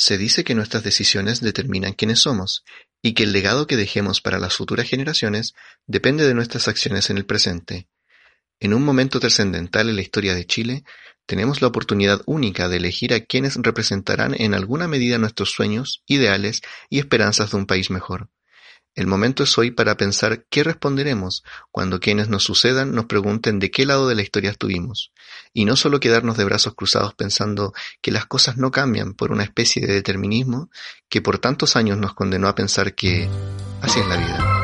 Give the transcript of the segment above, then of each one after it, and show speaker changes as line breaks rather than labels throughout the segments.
Se dice que nuestras decisiones determinan quiénes somos y que el legado que dejemos para las futuras generaciones depende de nuestras acciones en el presente. En un momento trascendental en la historia de Chile, tenemos la oportunidad única de elegir a quienes representarán en alguna medida nuestros sueños, ideales y esperanzas de un país mejor. El momento es hoy para pensar qué responderemos cuando quienes nos sucedan nos pregunten de qué lado de la historia estuvimos, y no solo quedarnos de brazos cruzados pensando que las cosas no cambian por una especie de determinismo que por tantos años nos condenó a pensar que así es la vida.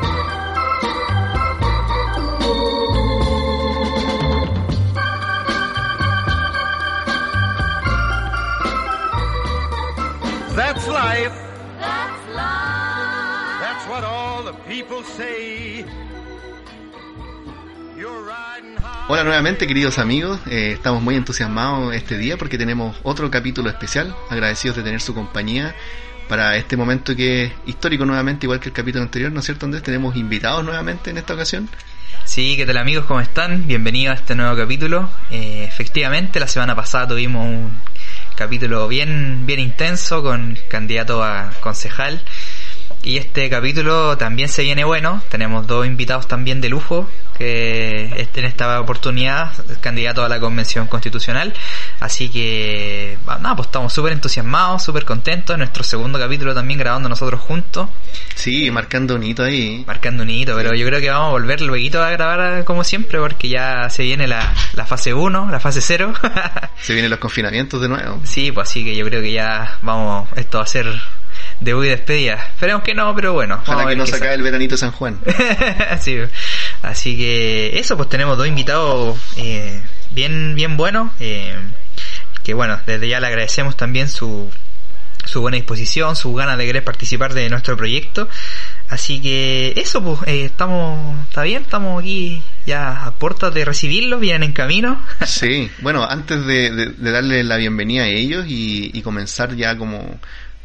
Hola nuevamente queridos amigos, Eh, estamos muy entusiasmados este día porque tenemos otro capítulo especial, agradecidos de tener su compañía para este momento que es histórico nuevamente, igual que el capítulo anterior, ¿no es cierto Andrés? Tenemos invitados nuevamente en esta ocasión.
Sí, ¿qué tal amigos? ¿Cómo están? Bienvenidos a este nuevo capítulo. Eh, efectivamente, la semana pasada tuvimos un capítulo bien, bien intenso con candidato a concejal. Y este capítulo también se viene bueno. Tenemos dos invitados también de lujo que en esta oportunidad candidato a la convención constitucional. Así que, bah, nada, pues estamos súper entusiasmados, súper contentos. Nuestro segundo capítulo también grabando nosotros juntos,
Sí, marcando un hito ahí.
marcando un hito. Pero yo creo que vamos a volver luego a grabar como siempre porque ya se viene la, la fase 1, la fase 0.
Se vienen los confinamientos de nuevo.
Sí, pues así que yo creo que ya vamos, esto va a ser debut y despedida. Esperemos que no, pero bueno.
Ojalá que no se acabe el veranito de San Juan.
sí, así que eso, pues tenemos dos invitados eh, bien, bien buenos. eh, que bueno, desde ya le agradecemos también su, su buena disposición, su ganas de querer participar de nuestro proyecto. Así que eso, pues, eh, estamos, está bien, estamos aquí ya a puertas de recibirlos, vienen en camino.
Sí, bueno, antes de, de- de darle la bienvenida a ellos y, y comenzar ya como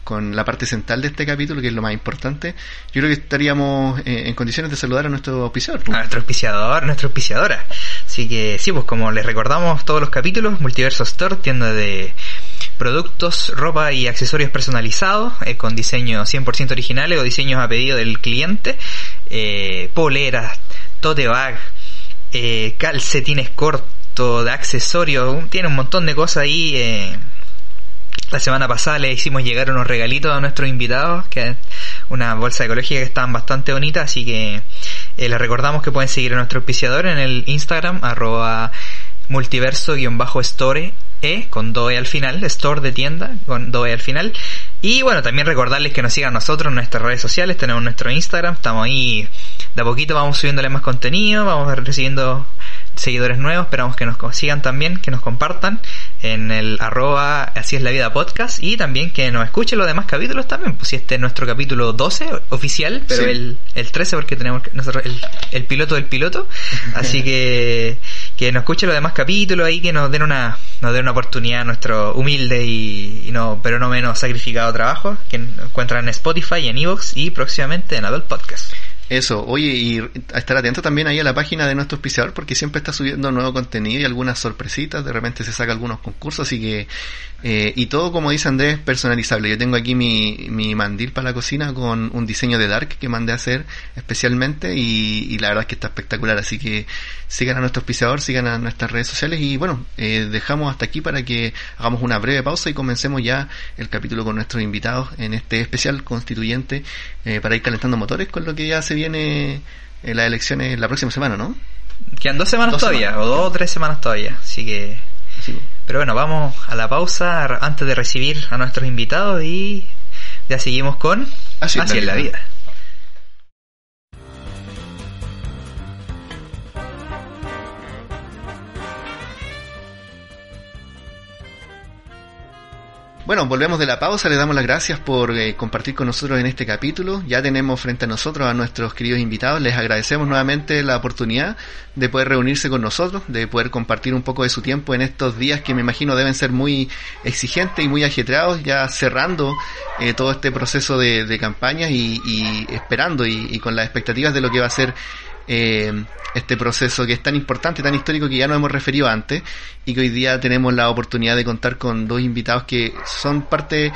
con la parte central de este capítulo, que es lo más importante, yo creo que estaríamos eh, en condiciones de saludar a nuestro auspiciador.
a nuestro auspiciador, nuestra auspiciadora. Así que sí, pues como les recordamos todos los capítulos, Multiverso Store, tienda de productos, ropa y accesorios personalizados eh, con diseños 100% originales o diseños a pedido del cliente, eh, poleras, tote bag, eh, calcetines cortos, de accesorios, tiene un montón de cosas ahí. La semana pasada le hicimos llegar unos regalitos a nuestros invitados, que es una bolsa ecológica que estaban bastante bonitas, así que eh, les recordamos que pueden seguir a nuestro auspiciador en el Instagram, arroba multiverso-store, e, con doe al final, store de tienda, con doe al final. Y bueno, también recordarles que nos sigan nosotros en nuestras redes sociales, tenemos nuestro Instagram, estamos ahí, de a poquito vamos subiéndole más contenido, vamos recibiendo seguidores nuevos, esperamos que nos sigan también, que nos compartan en el arroba así es la vida podcast y también que nos escuchen los demás capítulos también, pues si este es nuestro capítulo 12 oficial, pero
Sí.
el, el 13 porque tenemos que- nosotros el, el piloto del piloto, así que que nos escuchen los demás capítulos ahí, que nos den una nos den una oportunidad a nuestro humilde y, y no pero no menos sacrificado trabajo, que encuentran en Spotify, en Evox y próximamente en Adult Podcast.
Eso, oye, y estar atento también ahí a la página de nuestro auspiciador porque siempre está subiendo nuevo contenido y algunas sorpresitas, de repente se saca algunos concursos, así que, eh, y todo como dice Andrés, personalizable. Yo tengo aquí mi, mi mandil para la cocina con un diseño de Dark que mandé a hacer especialmente y, y la verdad es que está espectacular, así que sigan a nuestro auspiciador, sigan a nuestras redes sociales y bueno, eh, dejamos hasta aquí para que hagamos una breve pausa y comencemos ya el capítulo con nuestros invitados en este especial constituyente eh, para ir calentando motores con lo que ya se viene en las elecciones la próxima semana, ¿no?
Quedan dos semanas
Dos
todavía,
semanas.
o dos o tres semanas todavía, así que...
Sí.
Pero bueno, vamos a la pausa antes de recibir a nuestros invitados y ya seguimos con
Así
Así,
la
es la
vida.
vida.
Bueno, volvemos de la pausa, le damos las gracias por eh, compartir con nosotros en este capítulo. Ya tenemos frente a nosotros a nuestros queridos invitados. Les agradecemos nuevamente la oportunidad de poder reunirse con nosotros, de poder compartir un poco de su tiempo en estos días que me imagino deben ser muy exigentes y muy ajetreados, ya cerrando eh, todo este proceso de, de campañas y, esperando y con las expectativas de lo que va a ser eh, este proceso que es tan importante, tan histórico que ya nos hemos referido antes y que hoy día tenemos la oportunidad de contar con dos invitados que son parte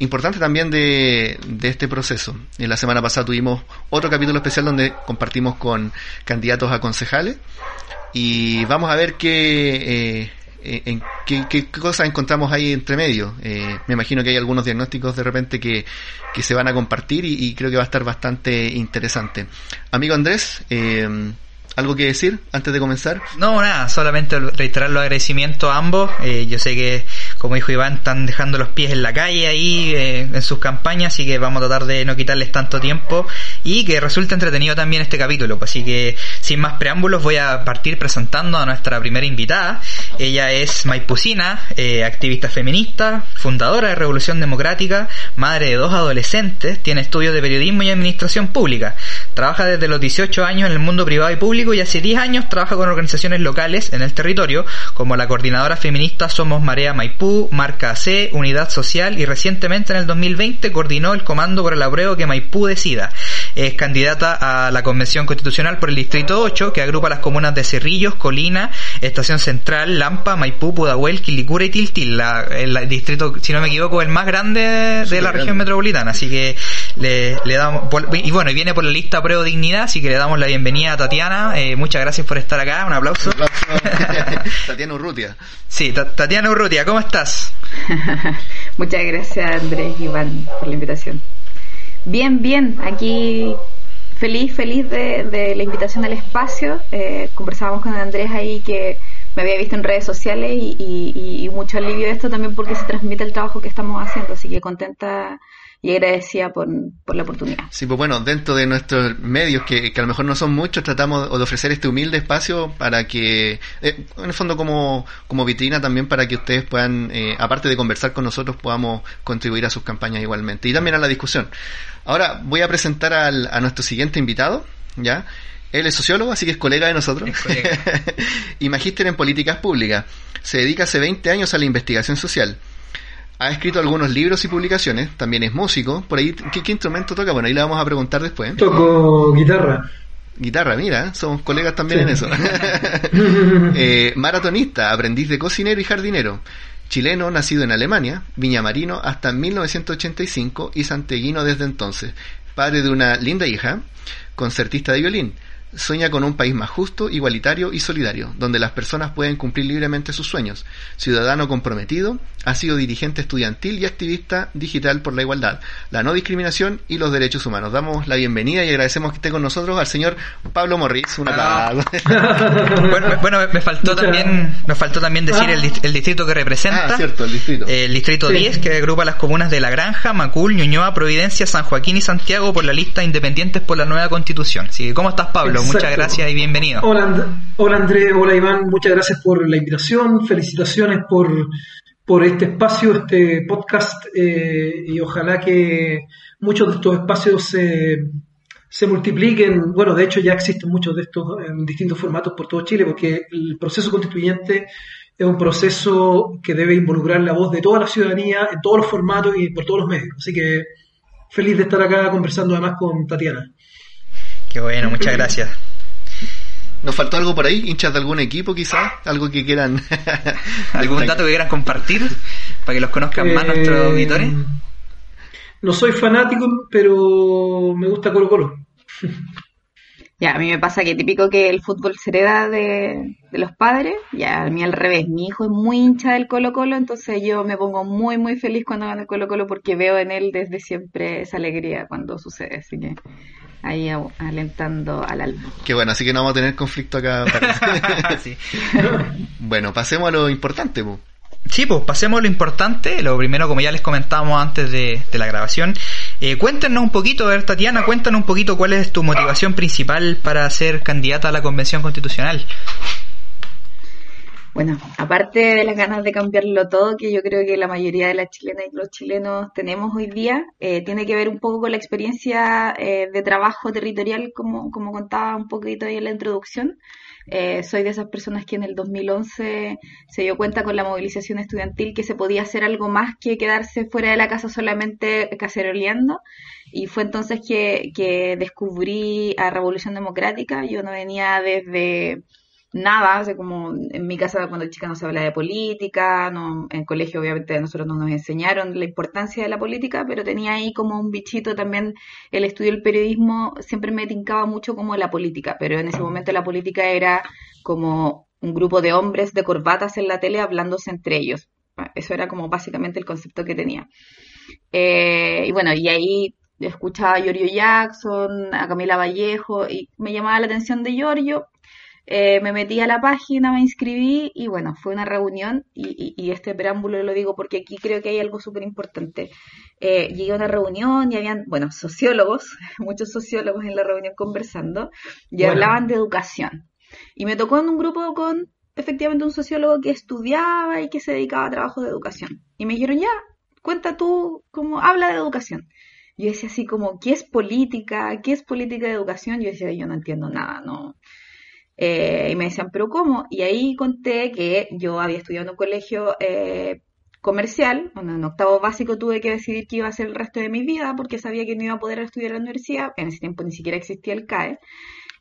importante también de, de este proceso. En la semana pasada tuvimos otro capítulo especial donde compartimos con candidatos a concejales y vamos a ver qué, eh, eh, en qué, qué cosas encontramos ahí entre medio. Eh, me imagino que hay algunos diagnósticos de repente que, que se van a compartir y, y creo que va a estar bastante interesante. Amigo Andrés, eh, ¿algo que decir antes de comenzar?
No, nada, solamente reiterar los agradecimientos a ambos. Eh, yo sé que, como dijo Iván, están dejando los pies en la calle ahí eh, en sus campañas, así que vamos a tratar de no quitarles tanto tiempo y que resulte entretenido también este capítulo. Pues, así que, sin más preámbulos, voy a partir presentando a nuestra primera invitada. Ella es Maipucina, eh, activista feminista, fundadora de Revolución Democrática, madre de dos adolescentes, tiene estudios de periodismo y administración pública. Trabaja desde los 18 años en el mundo privado y público y hace 10 años trabaja con organizaciones locales en el territorio, como la coordinadora feminista Somos Marea Maipú, Marca AC, Unidad Social y recientemente en el 2020 coordinó el comando por el apruebo que Maipú decida. Es candidata a la Convención Constitucional por el Distrito 8, que agrupa las comunas de Cerrillos, Colina, Estación Central, Lampa, Maipú, Pudahuel, Quilicura y Tiltil. La, el distrito, si no me equivoco, el más grande de
Sí,
la
grande.
región metropolitana. Así que le, le damos, por- y bueno, y viene por la lista Pruebo Dignidad, así que le damos la bienvenida a Tatiana. Eh, muchas gracias por estar acá, un aplauso.
Tatiana Urrutia.
Sí, Ta- Tatiana Urrutia, ¿cómo estás?
Muchas gracias Andrés y Iván por la invitación. Bien, bien, aquí feliz, feliz de, de la invitación al espacio. Eh, conversábamos con Andrés ahí que me había visto en redes sociales y, mucho alivio de esto también porque se transmite el trabajo que estamos haciendo, así que contenta y agradecida por, por la oportunidad.
Sí, pues bueno, dentro de nuestros medios, que, que a lo mejor no son muchos, tratamos de ofrecer este humilde espacio para que, eh, en el fondo como, como vitrina también para que ustedes puedan, eh, aparte de conversar con nosotros, podamos contribuir a sus campañas igualmente y también a la discusión. Ahora voy a presentar al, a nuestro siguiente invitado, ¿ya? Él es sociólogo, así que es colega de nosotros.
Colega.
y magíster en políticas públicas. Se dedica hace 20 años a la investigación social. Ha escrito algunos libros y publicaciones, también es músico. Por ahí, ¿qué, qué instrumento toca? Bueno, ahí le vamos a preguntar después.
Toco guitarra.
Guitarra, mira, somos colegas también
Sí.
en eso. Eh, maratonista, aprendiz de cocinero y jardinero. Chileno, nacido en Alemania, viñamarino hasta 1985 y santeguino desde entonces. Padre de una linda hija, concertista de violín. Sueña con un país más justo, igualitario y solidario, donde las personas pueden cumplir libremente sus sueños. Ciudadano comprometido, ha sido dirigente estudiantil y activista digital por la igualdad, la no discriminación y los derechos humanos. Damos la bienvenida y agradecemos que esté con nosotros al señor Pablo Morris. Un aplauso.
Bueno, me- bueno, me faltó también, nos faltó también decir
Ah.
el, dist- el distrito que representa.
ah, cierto, el distrito.
El distrito
Sí.
10, que agrupa las comunas de La Granja, Macul, Ñuñoa, Providencia, San Joaquín y Santiago por la lista Independientes por la nueva constitución. Así que, ¿cómo estás, Pablo?
Exacto.
Muchas gracias y bienvenido.
Hola, And- hola Andrés, hola Iván, muchas gracias por la invitación, felicitaciones por, por este espacio, este podcast eh, y ojalá que muchos de estos espacios se, se multipliquen. Bueno, de hecho ya existen muchos de estos en distintos formatos por todo Chile porque el proceso constituyente es un proceso que debe involucrar la voz de toda la ciudadanía en todos los formatos y por todos los medios. Así que feliz de estar acá conversando además con Tatiana.
Qué bueno, muchas gracias.
¿Nos faltó algo por ahí? ¿Hinchas de algún equipo quizás? ¿Algo que quieran?
¿Algún dato que quieran compartir para que los conozcan más
Eh,
nuestros auditores?
No soy fanático, pero me gusta Colo Colo.
Ya, a mí me pasa que típico que el fútbol se hereda de, de los padres, ya a mí al revés, mi hijo es muy hincha del Colo Colo, entonces yo me pongo muy muy feliz cuando gana el Colo Colo porque veo en él desde siempre esa alegría cuando sucede, así que ahí a- alentando al alma.
Qué bueno, así que no vamos a tener conflicto acá.
Sí.
bueno, pasemos a lo importante. po.
Sí, pues pasemos a lo importante. Lo primero, como ya les comentábamos antes de, de la grabación, eh, cuéntenos un poquito, a ver, Tatiana, cuéntanos un poquito cuál es tu motivación principal para ser candidata a la Convención Constitucional.
Bueno, aparte de las ganas de cambiarlo todo, que yo creo que la mayoría de las chilenas y los chilenos tenemos hoy día, eh, tiene que ver un poco con la experiencia eh, de trabajo territorial, como, como contaba un poquito ahí en la introducción. Eh, soy de esas personas que en el 2011 se dio cuenta con la movilización estudiantil que se podía hacer algo más que quedarse fuera de la casa solamente caceroleando. Y fue entonces que, que descubrí a Revolución Democrática. Yo no venía desde nada, o como en mi casa cuando chica no se habla de política, no, en colegio obviamente a nosotros no nos enseñaron la importancia de la política, pero tenía ahí como un bichito también el estudio del periodismo, siempre me tincaba mucho como la política, pero en ese momento la política era como un grupo de hombres de corbatas en la tele hablándose entre ellos. Eso era como básicamente el concepto que tenía. Eh, y bueno, y ahí escuchaba a Giorgio Jackson, a Camila Vallejo, y me llamaba la atención de Giorgio, eh, me metí a la página, me inscribí y bueno, fue una reunión y, este preámbulo lo digo porque aquí creo que hay algo súper importante. Eh, llegué a una reunión y habían, bueno, sociólogos, muchos sociólogos en la reunión conversando y hablaban de educación. Y me tocó en un grupo con efectivamente un sociólogo que estudiaba y que se dedicaba a trabajo de educación. Y me dijeron, ya, cuenta tú cómo habla de educación. Yo decía así como, ¿qué es política? ¿Qué es política de educación? Yo decía, yo no entiendo nada, no, eh, y me decían, ¿pero cómo? Y ahí conté que yo había estudiado en un colegio eh, comercial, bueno, en octavo básico tuve que decidir qué iba a hacer el resto de mi vida porque sabía que no iba a poder estudiar en la universidad, en ese tiempo ni siquiera existía el CAE,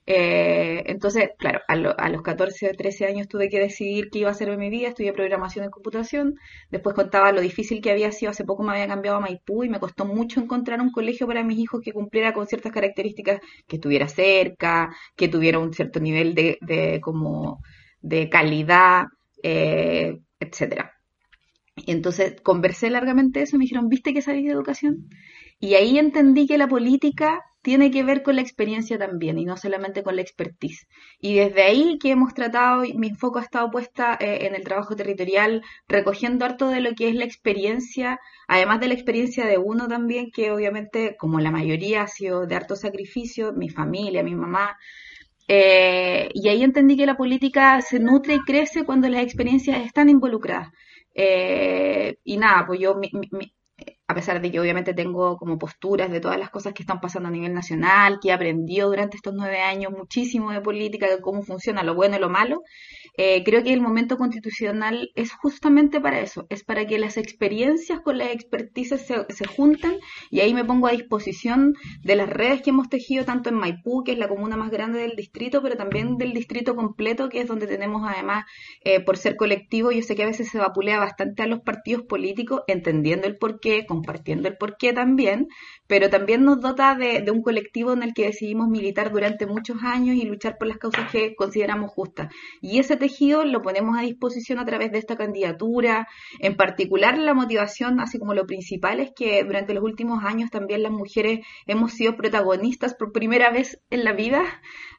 eh, entonces, claro, a, los 14 o 13 años tuve que decidir qué iba a hacer en mi vida, estudié programación en computación, después contaba lo difícil que había sido, hace poco me había cambiado a Maipú y me costó mucho encontrar un colegio para mis hijos que cumpliera con ciertas características, que estuviera cerca, que tuviera un cierto nivel de, de como de calidad, eh, etcétera. Y entonces conversé largamente eso y me dijeron, ¿viste que sabéis de educación? Y ahí entendí que la política tiene que ver con la experiencia también y no solamente con la expertise. Y desde ahí que hemos tratado, mi foco ha estado puesta eh, en el trabajo territorial, recogiendo harto de lo que es la experiencia, además de la experiencia de uno también, que obviamente, como la mayoría ha sido de harto sacrificio, mi familia, mi mamá, eh, y ahí entendí que la política se nutre y crece cuando las experiencias están involucradas. Eh, y nada, pues yo, a pesar de que obviamente tengo como posturas de todas las cosas que están pasando a nivel nacional, que he aprendido durante estos nueve años muchísimo de política, de cómo funciona lo bueno y lo malo, eh, creo que el momento constitucional es justamente para eso, es para que las experiencias con las expertices se, se juntan y ahí me pongo a disposición de las redes que hemos tejido tanto en Maipú, que es la comuna más grande del distrito, pero también del distrito completo, que es donde tenemos además, eh, por ser colectivo, yo sé que a veces se vapulea bastante a los partidos políticos, entendiendo el porqué, compartiendo el porqué también, pero también nos dota de, un colectivo en el que decidimos militar durante muchos años y luchar por las causas que consideramos justas. Y ese tejido lo ponemos a disposición a través de esta candidatura. En particular, la motivación, así como lo principal, es que durante los últimos años también las mujeres hemos sido protagonistas por primera vez en la vida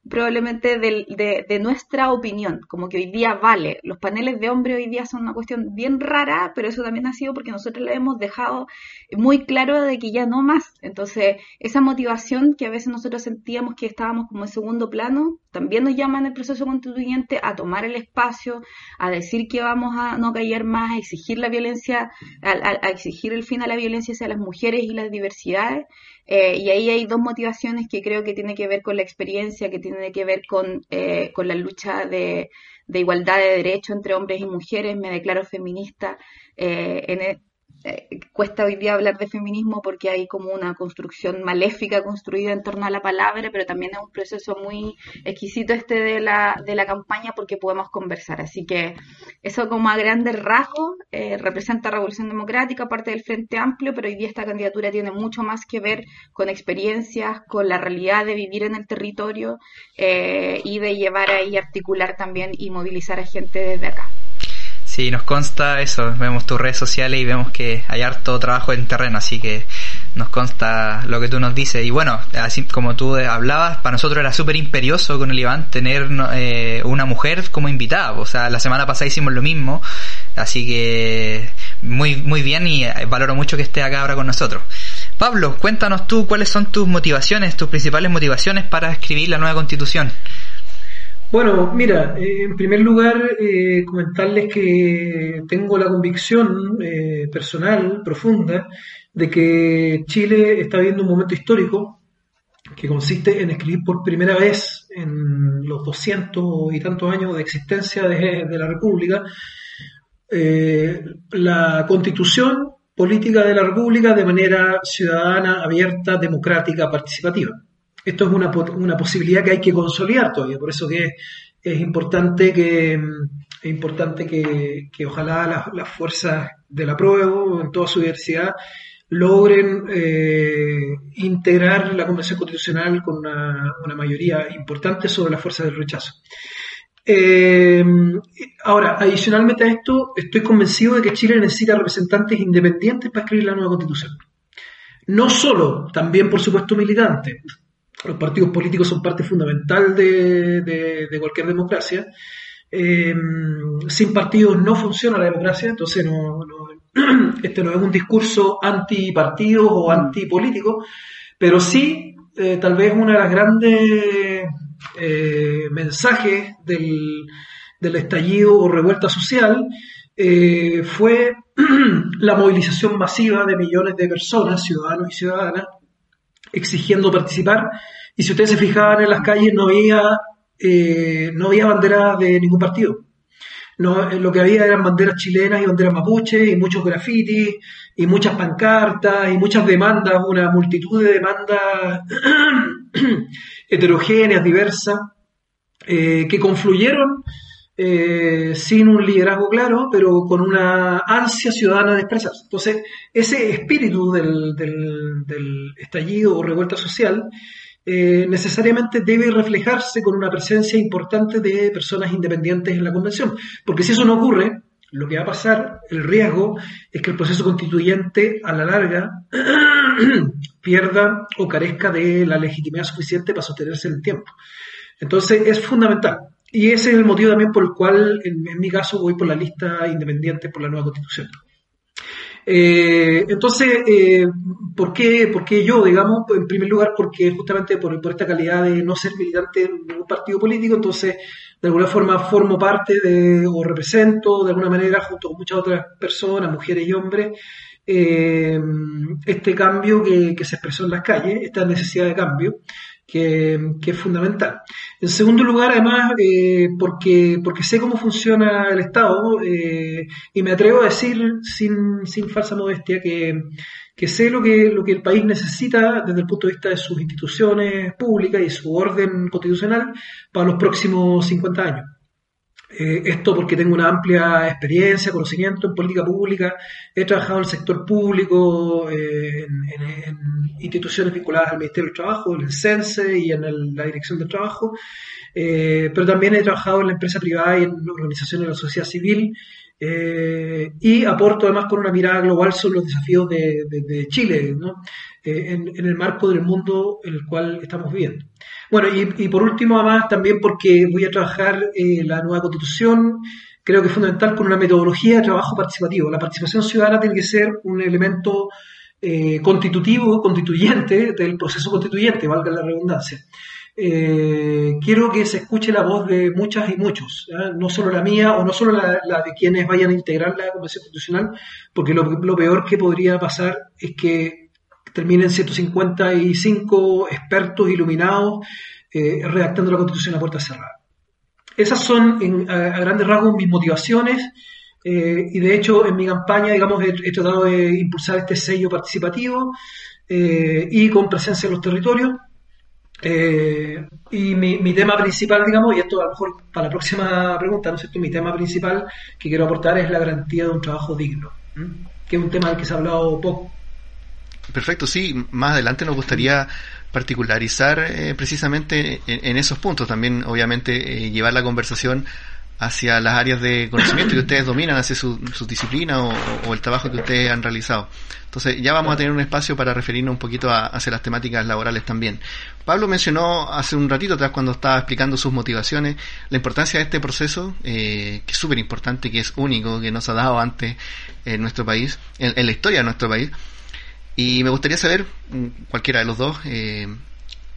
probablemente de, de, nuestra opinión, como que hoy día vale. Los paneles de hombre hoy día son una cuestión bien rara, pero eso también ha sido porque nosotros le hemos dejado muy claro de que ya no más. Entonces, esa motivación que a veces nosotros sentíamos que estábamos como en segundo plano, también nos llama en el proceso constituyente a tomar el espacio, a decir que vamos a no callar más, a exigir la violencia, a, exigir el fin a la violencia hacia las mujeres y las diversidades. Eh, y ahí hay dos motivaciones que creo que tiene que ver con la experiencia, que tiene que ver con, eh, con la lucha de, de, igualdad de derechos entre hombres y mujeres. Me declaro feminista. Eh, en, e, eh, cuesta hoy día hablar de feminismo porque hay como una construcción maléfica construida en torno a la palabra, pero también es un proceso muy exquisito este de la, de la campaña porque podemos conversar. Así que eso como a grandes rasgos eh, representa Revolución Democrática, parte del Frente Amplio, pero hoy día esta candidatura tiene mucho más que ver con experiencias, con la realidad de vivir en el territorio eh, y de llevar ahí, articular también y movilizar a gente desde acá.
Sí, nos consta eso, vemos tus redes sociales y vemos que hay harto trabajo en terreno, así que nos consta lo que tú nos dices. Y bueno, así como tú hablabas, para nosotros era súper imperioso con el Iván tener eh, una mujer como invitada. O sea, la semana pasada hicimos lo mismo, así que muy, muy bien y eh, valoro mucho que esté acá ahora con nosotros. Pablo, cuéntanos tú cuáles son tus motivaciones, tus principales motivaciones para escribir la nueva constitución.
Bueno, mira, eh, en primer lugar, eh, comentarles que tengo la convicción eh, personal, profunda, de que Chile está viviendo un momento histórico que consiste en escribir por primera vez en los 200 y tantos años de existencia de, de la República la constitución política de la República de manera ciudadana, abierta, democrática, participativa esto es una, una, posibilidad que hay que consolidar todavía, por eso que es importante que, es importante que, que ojalá las, fuerzas de la prueba, en toda su diversidad, logren eh, integrar la Convención Constitucional con una, una, mayoría importante sobre las fuerzas del rechazo. Eh, ahora, adicionalmente a esto, estoy convencido de que Chile necesita representantes independientes para escribir la nueva Constitución. No solo, también por supuesto militantes los partidos políticos son parte fundamental de, cualquier democracia. Eh, sin partidos no funciona la democracia, entonces no, este no es un discurso antipartido o antipolítico, pero sí, eh, tal vez uno de los grandes eh, mensajes del, del, estallido o revuelta social fue la movilización masiva de millones de personas, ciudadanos y ciudadanas, exigiendo participar. Y si ustedes se fijaban en las calles, no había, eh, no había banderas de ningún partido. No, lo que había eran banderas chilenas y banderas mapuches y muchos grafitis y muchas pancartas y muchas demandas, una multitud de demandas heterogéneas, diversas, eh, que confluyeron eh, sin un liderazgo claro, pero con una ansia ciudadana de expresarse. Entonces, ese espíritu del, estallido o revuelta social eh, necesariamente debe reflejarse con una presencia importante de personas independientes en la convención, porque si eso no ocurre, lo que va a pasar, el riesgo, es que el proceso constituyente a la larga pierda o carezca de la legitimidad suficiente para sostenerse en el tiempo. Entonces es fundamental y ese es el motivo también por el cual, en, mi caso, voy por la lista independiente por la nueva constitución. Eh, entonces, eh, ¿por, qué, ¿por, qué, yo, digamos? En primer lugar, porque justamente por, esta calidad de no ser militante en ningún partido político, entonces, de alguna forma, formo parte de, o represento, de alguna manera, junto con muchas otras personas, mujeres y hombres, eh, este cambio que, se expresó en las calles, esta necesidad de cambio que, es fundamental. En segundo lugar, además, eh, porque, porque sé cómo funciona el Estado eh, y me atrevo a decir sin, sin falsa modestia que, que sé lo que, lo que el país necesita desde el punto de vista de sus instituciones públicas y su orden constitucional para los próximos 50 años. Eh, esto porque tengo una amplia experiencia, conocimiento en política pública, he trabajado en el sector público, eh, en, instituciones vinculadas al Ministerio del Trabajo, en el CENSE y en la Dirección del Trabajo, eh, pero también he trabajado en la empresa privada y en organizaciones de la sociedad civil y aporto además con una mirada global sobre los desafíos de, Chile, en, en el marco del mundo en el cual estamos viviendo. Bueno, y, por último, además, también porque voy a trabajar eh, la nueva constitución, creo que es fundamental con una metodología de trabajo participativo. La participación ciudadana tiene que ser un elemento eh, constitutivo, constituyente del proceso constituyente, valga la redundancia. Eh, quiero que se escuche la voz de muchas y muchos, no solo la mía o no solo la, de quienes vayan a integrar la Convención Constitucional, porque lo peor que podría pasar es que terminen 155 expertos iluminados eh, redactando la Constitución a puerta cerrada. Esas son, a, grandes rasgos, mis motivaciones. Eh, y de hecho, en mi campaña, digamos, he, tratado de impulsar este sello participativo eh, y con presencia en los territorios. y mi, tema principal, digamos, y esto a lo mejor para la próxima pregunta, ¿no es cierto? Mi tema principal que quiero aportar es la garantía de un trabajo digno, que es un tema del que se ha hablado poco,
Perfecto, sí, más adelante nos gustaría particularizar eh, precisamente en, esos puntos, también obviamente eh, llevar la conversación hacia las áreas de conocimiento que ustedes dominan, hacia su, disciplina o, el trabajo que ustedes han realizado. Entonces ya vamos a tener un espacio para referirnos un poquito a, hacia las temáticas laborales también. Pablo mencionó hace un ratito atrás cuando estaba explicando sus motivaciones la importancia de este proceso, eh, que es súper importante, que es único, que no se ha dado antes en nuestro país, en la historia de nuestro país. Y me gustaría saber, mm, cualquiera de los dos, eh,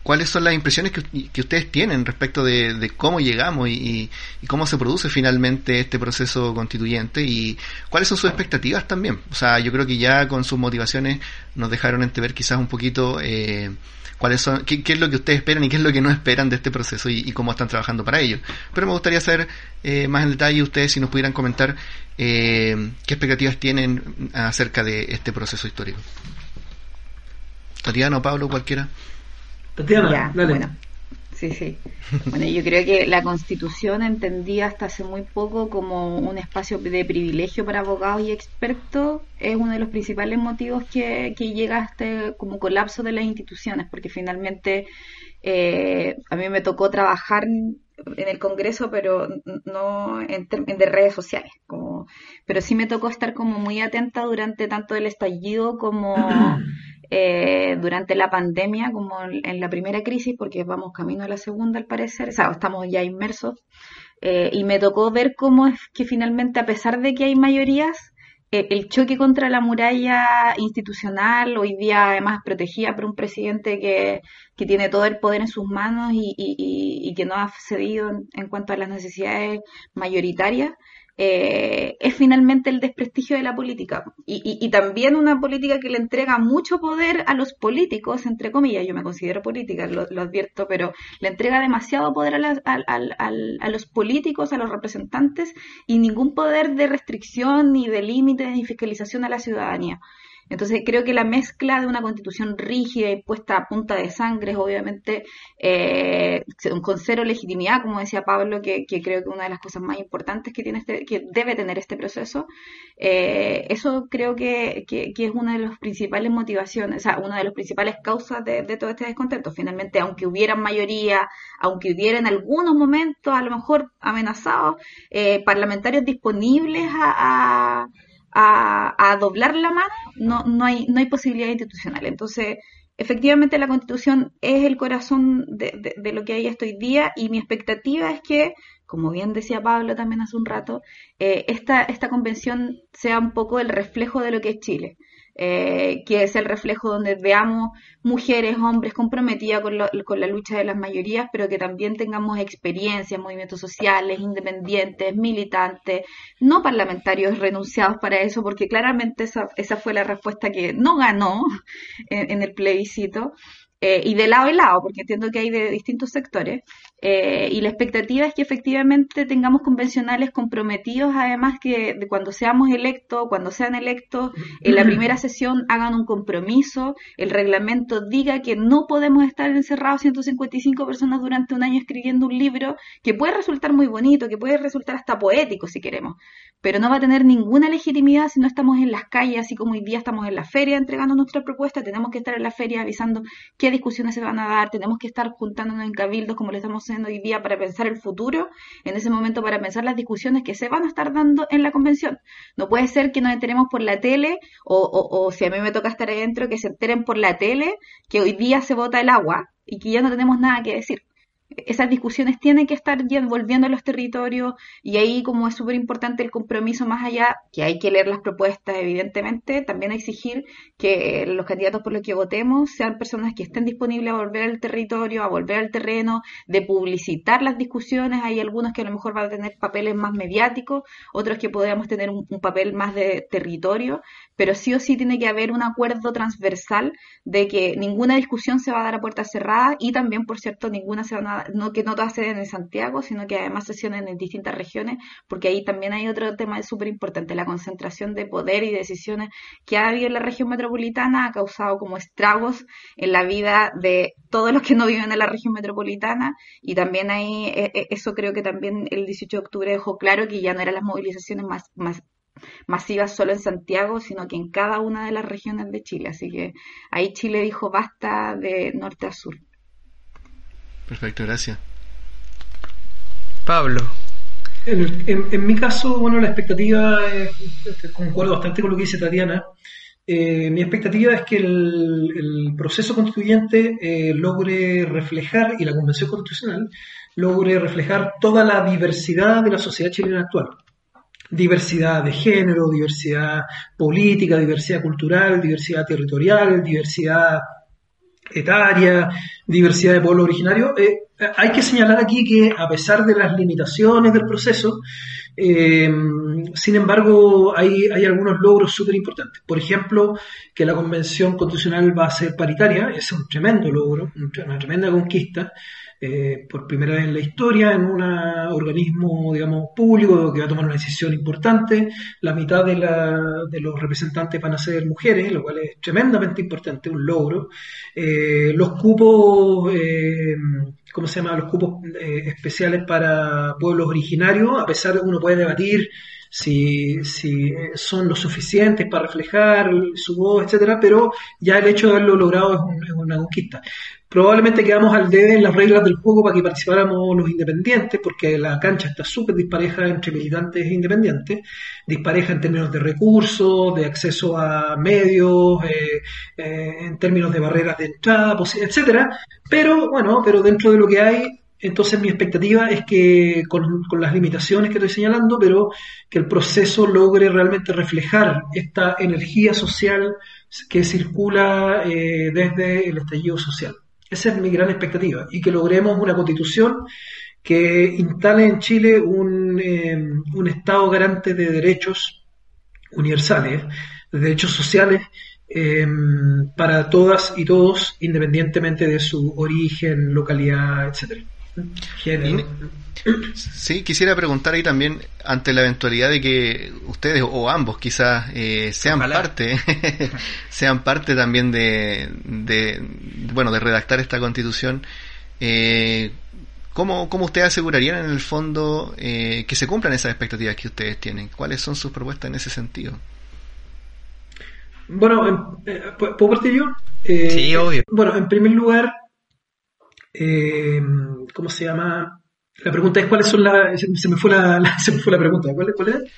cuáles son las impresiones que, que ustedes tienen respecto de, cómo llegamos y, cómo se produce finalmente este proceso constituyente y cuáles son sus expectativas también. O sea, yo creo que ya con sus motivaciones nos dejaron entrever quizás un poquito eh, cuáles son, qué, es lo que ustedes esperan y qué es lo que no esperan de este proceso y, cómo están trabajando para ello. Pero me gustaría saber eh, más en detalle ustedes si nos pudieran comentar eh, qué expectativas tienen acerca de este proceso histórico. Tatiana o Pablo, cualquiera.
Tatiana, Bueno, sí, sí. Bueno, yo creo que la Constitución entendía hasta hace muy poco como un espacio de privilegio para abogados y expertos es uno de los principales motivos que, llega a este como colapso de las instituciones, porque finalmente eh, a mí me tocó trabajar en el Congreso, pero no en, en, de redes sociales. Como, pero sí me tocó estar como muy atenta durante tanto el estallido como eh, durante la pandemia, como en la primera crisis, porque vamos camino a la segunda al parecer, o sea, estamos ya inmersos, eh, y me tocó ver cómo es que finalmente, a pesar de que hay mayorías, eh, el choque contra la muralla institucional, hoy día además protegida por un presidente que, que tiene todo el poder en sus manos y, y, que no ha cedido en cuanto a las necesidades mayoritarias, eh, es finalmente el desprestigio de la política. Y, también una política que le entrega mucho poder a los políticos, entre comillas, yo me considero política, lo, advierto, pero le entrega demasiado poder a, a, los políticos, a los representantes, y ningún poder de restricción, ni de límites, ni fiscalización a la ciudadanía. Entonces creo que la mezcla de una constitución rígida y puesta a punta de sangre, obviamente eh, con cero legitimidad, como decía Pablo, que, creo que una de las cosas más importantes que tiene este, que debe tener este proceso, eh, eso creo que, es una de las principales motivaciones, o sea, una de las principales causas de, todo este descontento. Finalmente, aunque hubiera mayoría, aunque hubiera en algunos momentos, a lo mejor amenazados, eh, parlamentarios disponibles a, doblar la mano, no, no, hay, no hay posibilidad institucional. Entonces, efectivamente la constitución es el corazón de, de, lo que hay hasta hoy día y mi expectativa es que, como bien decía Pablo también hace un rato, eh, esta, esta convención sea un poco el reflejo de lo que es Chile. Eh, que es el reflejo donde veamos mujeres, hombres comprometidas con, con, la lucha de las mayorías, pero que también tengamos experiencia movimientos sociales, independientes, militantes, no parlamentarios renunciados para eso, porque claramente esa, esa fue la respuesta que no ganó en el plebiscito. Eh, y de lado y lado, porque entiendo que hay de distintos sectores, eh, y la expectativa es que efectivamente tengamos convencionales comprometidos, además que de cuando seamos electos, cuando sean electos, en la primera sesión hagan un compromiso, el reglamento diga que no podemos estar encerrados 155 personas durante un año escribiendo un libro, que puede resultar muy bonito, que puede resultar hasta poético si queremos, pero no va a tener ninguna legitimidad si no estamos en las calles, así como hoy día estamos en la feria entregando nuestra propuesta, tenemos que estar en la feria avisando qué discusiones se van a dar, tenemos que estar juntándonos en cabildos como lo estamos haciendo hoy día para pensar el futuro, en ese momento para pensar las discusiones que se van a estar dando en la convención. No puede ser que nos enteremos por la tele o, o si a mí me toca estar adentro, que se enteren por la tele que hoy día se vota el agua y que ya no tenemos nada que decir esas discusiones tienen que estar volviendo a los territorios y ahí como es súper importante el compromiso más allá, que hay que leer las propuestas evidentemente, también exigir que los candidatos por los que votemos sean personas que estén disponibles a volver al territorio, a volver al terreno, de publicitar las discusiones, hay algunos que a lo mejor van a tener papeles más mediáticos, otros que podríamos tener un, papel más de territorio, pero sí o sí tiene que haber un acuerdo transversal de que ninguna discusión se va a dar a puerta cerrada y también, por cierto, ninguna se va a no que no todas se den en Santiago, sino que además se sesionen en distintas regiones, porque ahí también hay otro tema súper importante, la concentración de poder y decisiones que ha habido en la región metropolitana ha causado como estragos en la vida de todos los que no viven en la región metropolitana y también ahí, eh, eh, eso creo que también el 18 de octubre dejó claro que ya no eran las movilizaciones más masivas solo en Santiago, sino que en cada una de las regiones de Chile. Así que ahí Chile dijo basta de norte a sur.
Perfecto, gracias.
Pablo.
En, mi caso, bueno, la expectativa, concuerdo bastante con lo que dice Tatiana. Eh, mi expectativa es que el, proceso constituyente eh, logre reflejar, y la Convención Constitucional logre reflejar toda la diversidad de la sociedad chilena actual. Diversidad de género, diversidad política, diversidad cultural, diversidad territorial, diversidad etaria, diversidad de pueblos originarios. Eh, hay que señalar aquí que a pesar de las limitaciones del proceso, eh, sin embargo, hay, hay algunos logros súper importantes. Por ejemplo, que la Convención Constitucional va a ser paritaria, es un tremendo logro, una tremenda conquista. Eh, por primera vez en la historia en un organismo, digamos, público que va a tomar una decisión importante. La mitad de, la, de los representantes van a ser mujeres, lo cual es tremendamente importante, un logro. Eh, los cupos, eh, ¿cómo se llama? Los cupos especiales para pueblos originarios, a pesar de que uno puede debatir si, son lo suficientes para reflejar su voz, etcétera, pero ya el hecho de haberlo logrado es, es una conquista. Probablemente quedamos al debe en las reglas del juego para que participáramos los independientes, porque la cancha está súper dispareja entre militantes e independientes, dispareja en términos de recursos, de acceso a medios, eh, eh, en términos de barreras de entrada, etcétera. Pero bueno, pero dentro de lo que hay, entonces mi expectativa es que con, las limitaciones que estoy señalando, pero que el proceso logre realmente reflejar esta energía social que circula eh, desde el estallido social. Esa es mi gran expectativa y que logremos una constitución que instale en Chile un, eh, un Estado garante de derechos universales, de derechos sociales eh, para todas y todos, independientemente de su origen, localidad, etcétera.
Sí, quisiera preguntar ahí también, ante la eventualidad de que ustedes o ambos quizás eh, sean parte, sean parte también de, de, bueno, de redactar esta constitución, eh, ¿cómo, ¿cómo, ustedes asegurarían en el fondo eh, que se cumplan esas expectativas que ustedes tienen? ¿Cuáles son sus propuestas en ese sentido?
Bueno, eh, ¿puedo partir yo?
sí, obvio.
Bueno, en primer lugar, eh, ¿cómo se llama? La pregunta es cuáles son las... Se, me fue la, se me fue la pregunta. ¿Cuál, cuál es?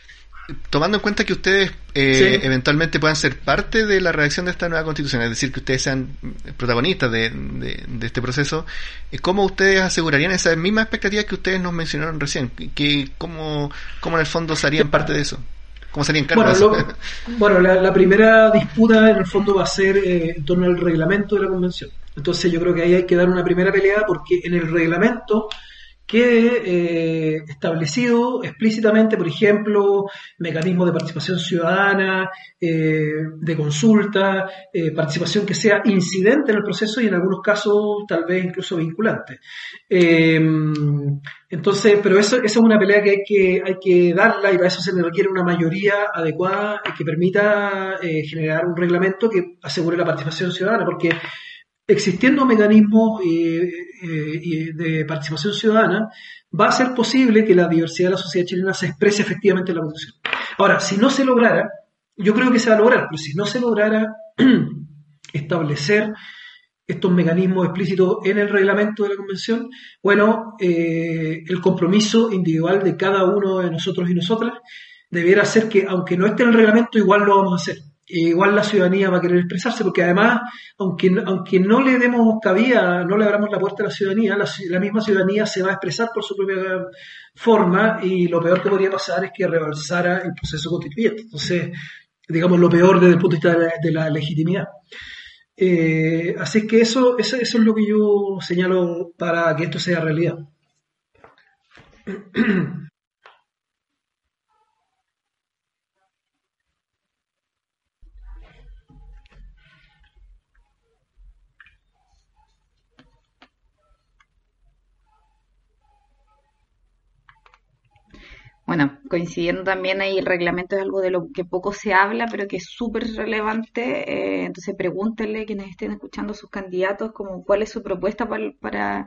Tomando en cuenta que ustedes eh, eventualmente puedan ser parte de la redacción de esta nueva constitución, es decir, que ustedes sean protagonistas de, de, este proceso, eh, ¿cómo ustedes asegurarían esas mismas expectativas que ustedes nos mencionaron recién? ¿Que, cómo, ¿Cómo en el fondo serían parte de eso? ¿Cómo serían
bueno, bueno la, primera disputa en el fondo va a ser eh, en torno al reglamento de la convención. Entonces yo creo que ahí hay que dar una primera pelea porque en el reglamento quede eh, establecido explícitamente, por ejemplo, mecanismos de participación ciudadana, eh, de consulta, eh, participación que sea incidente en el proceso y en algunos casos tal vez incluso vinculante. entonces, pero eso, esa es una pelea que hay, que hay que darla y para eso se requiere una mayoría adecuada que permita generar un reglamento que asegure la participación ciudadana, porque existiendo mecanismos eh, eh, de participación ciudadana, va a ser posible que la diversidad de la sociedad chilena se exprese efectivamente en la Constitución. Ahora, si no se lograra, yo creo que se va a lograr, pero si no se lograra establecer estos mecanismos explícitos en el reglamento de la Convención, bueno, eh, el compromiso individual de cada uno de nosotros y nosotras debiera ser que, aunque no esté en el reglamento, igual lo vamos a hacer igual la ciudadanía va a querer expresarse, porque además, aunque, aunque no le demos cabida, no le abramos la puerta a la ciudadanía, la, misma ciudadanía se va a expresar por su propia forma y lo peor que podría pasar es que rebalsara el proceso constituyente. Entonces, digamos, lo peor desde el punto de vista de la, legitimidad. Eh, así que eso, eso, eso es lo que yo señalo para que esto sea realidad.
Bueno, coincidiendo también ahí, el reglamento es algo de lo que poco se habla, pero que es súper relevante. Eh, entonces, pregúntenle quienes estén escuchando sus candidatos, como cuál es su propuesta para,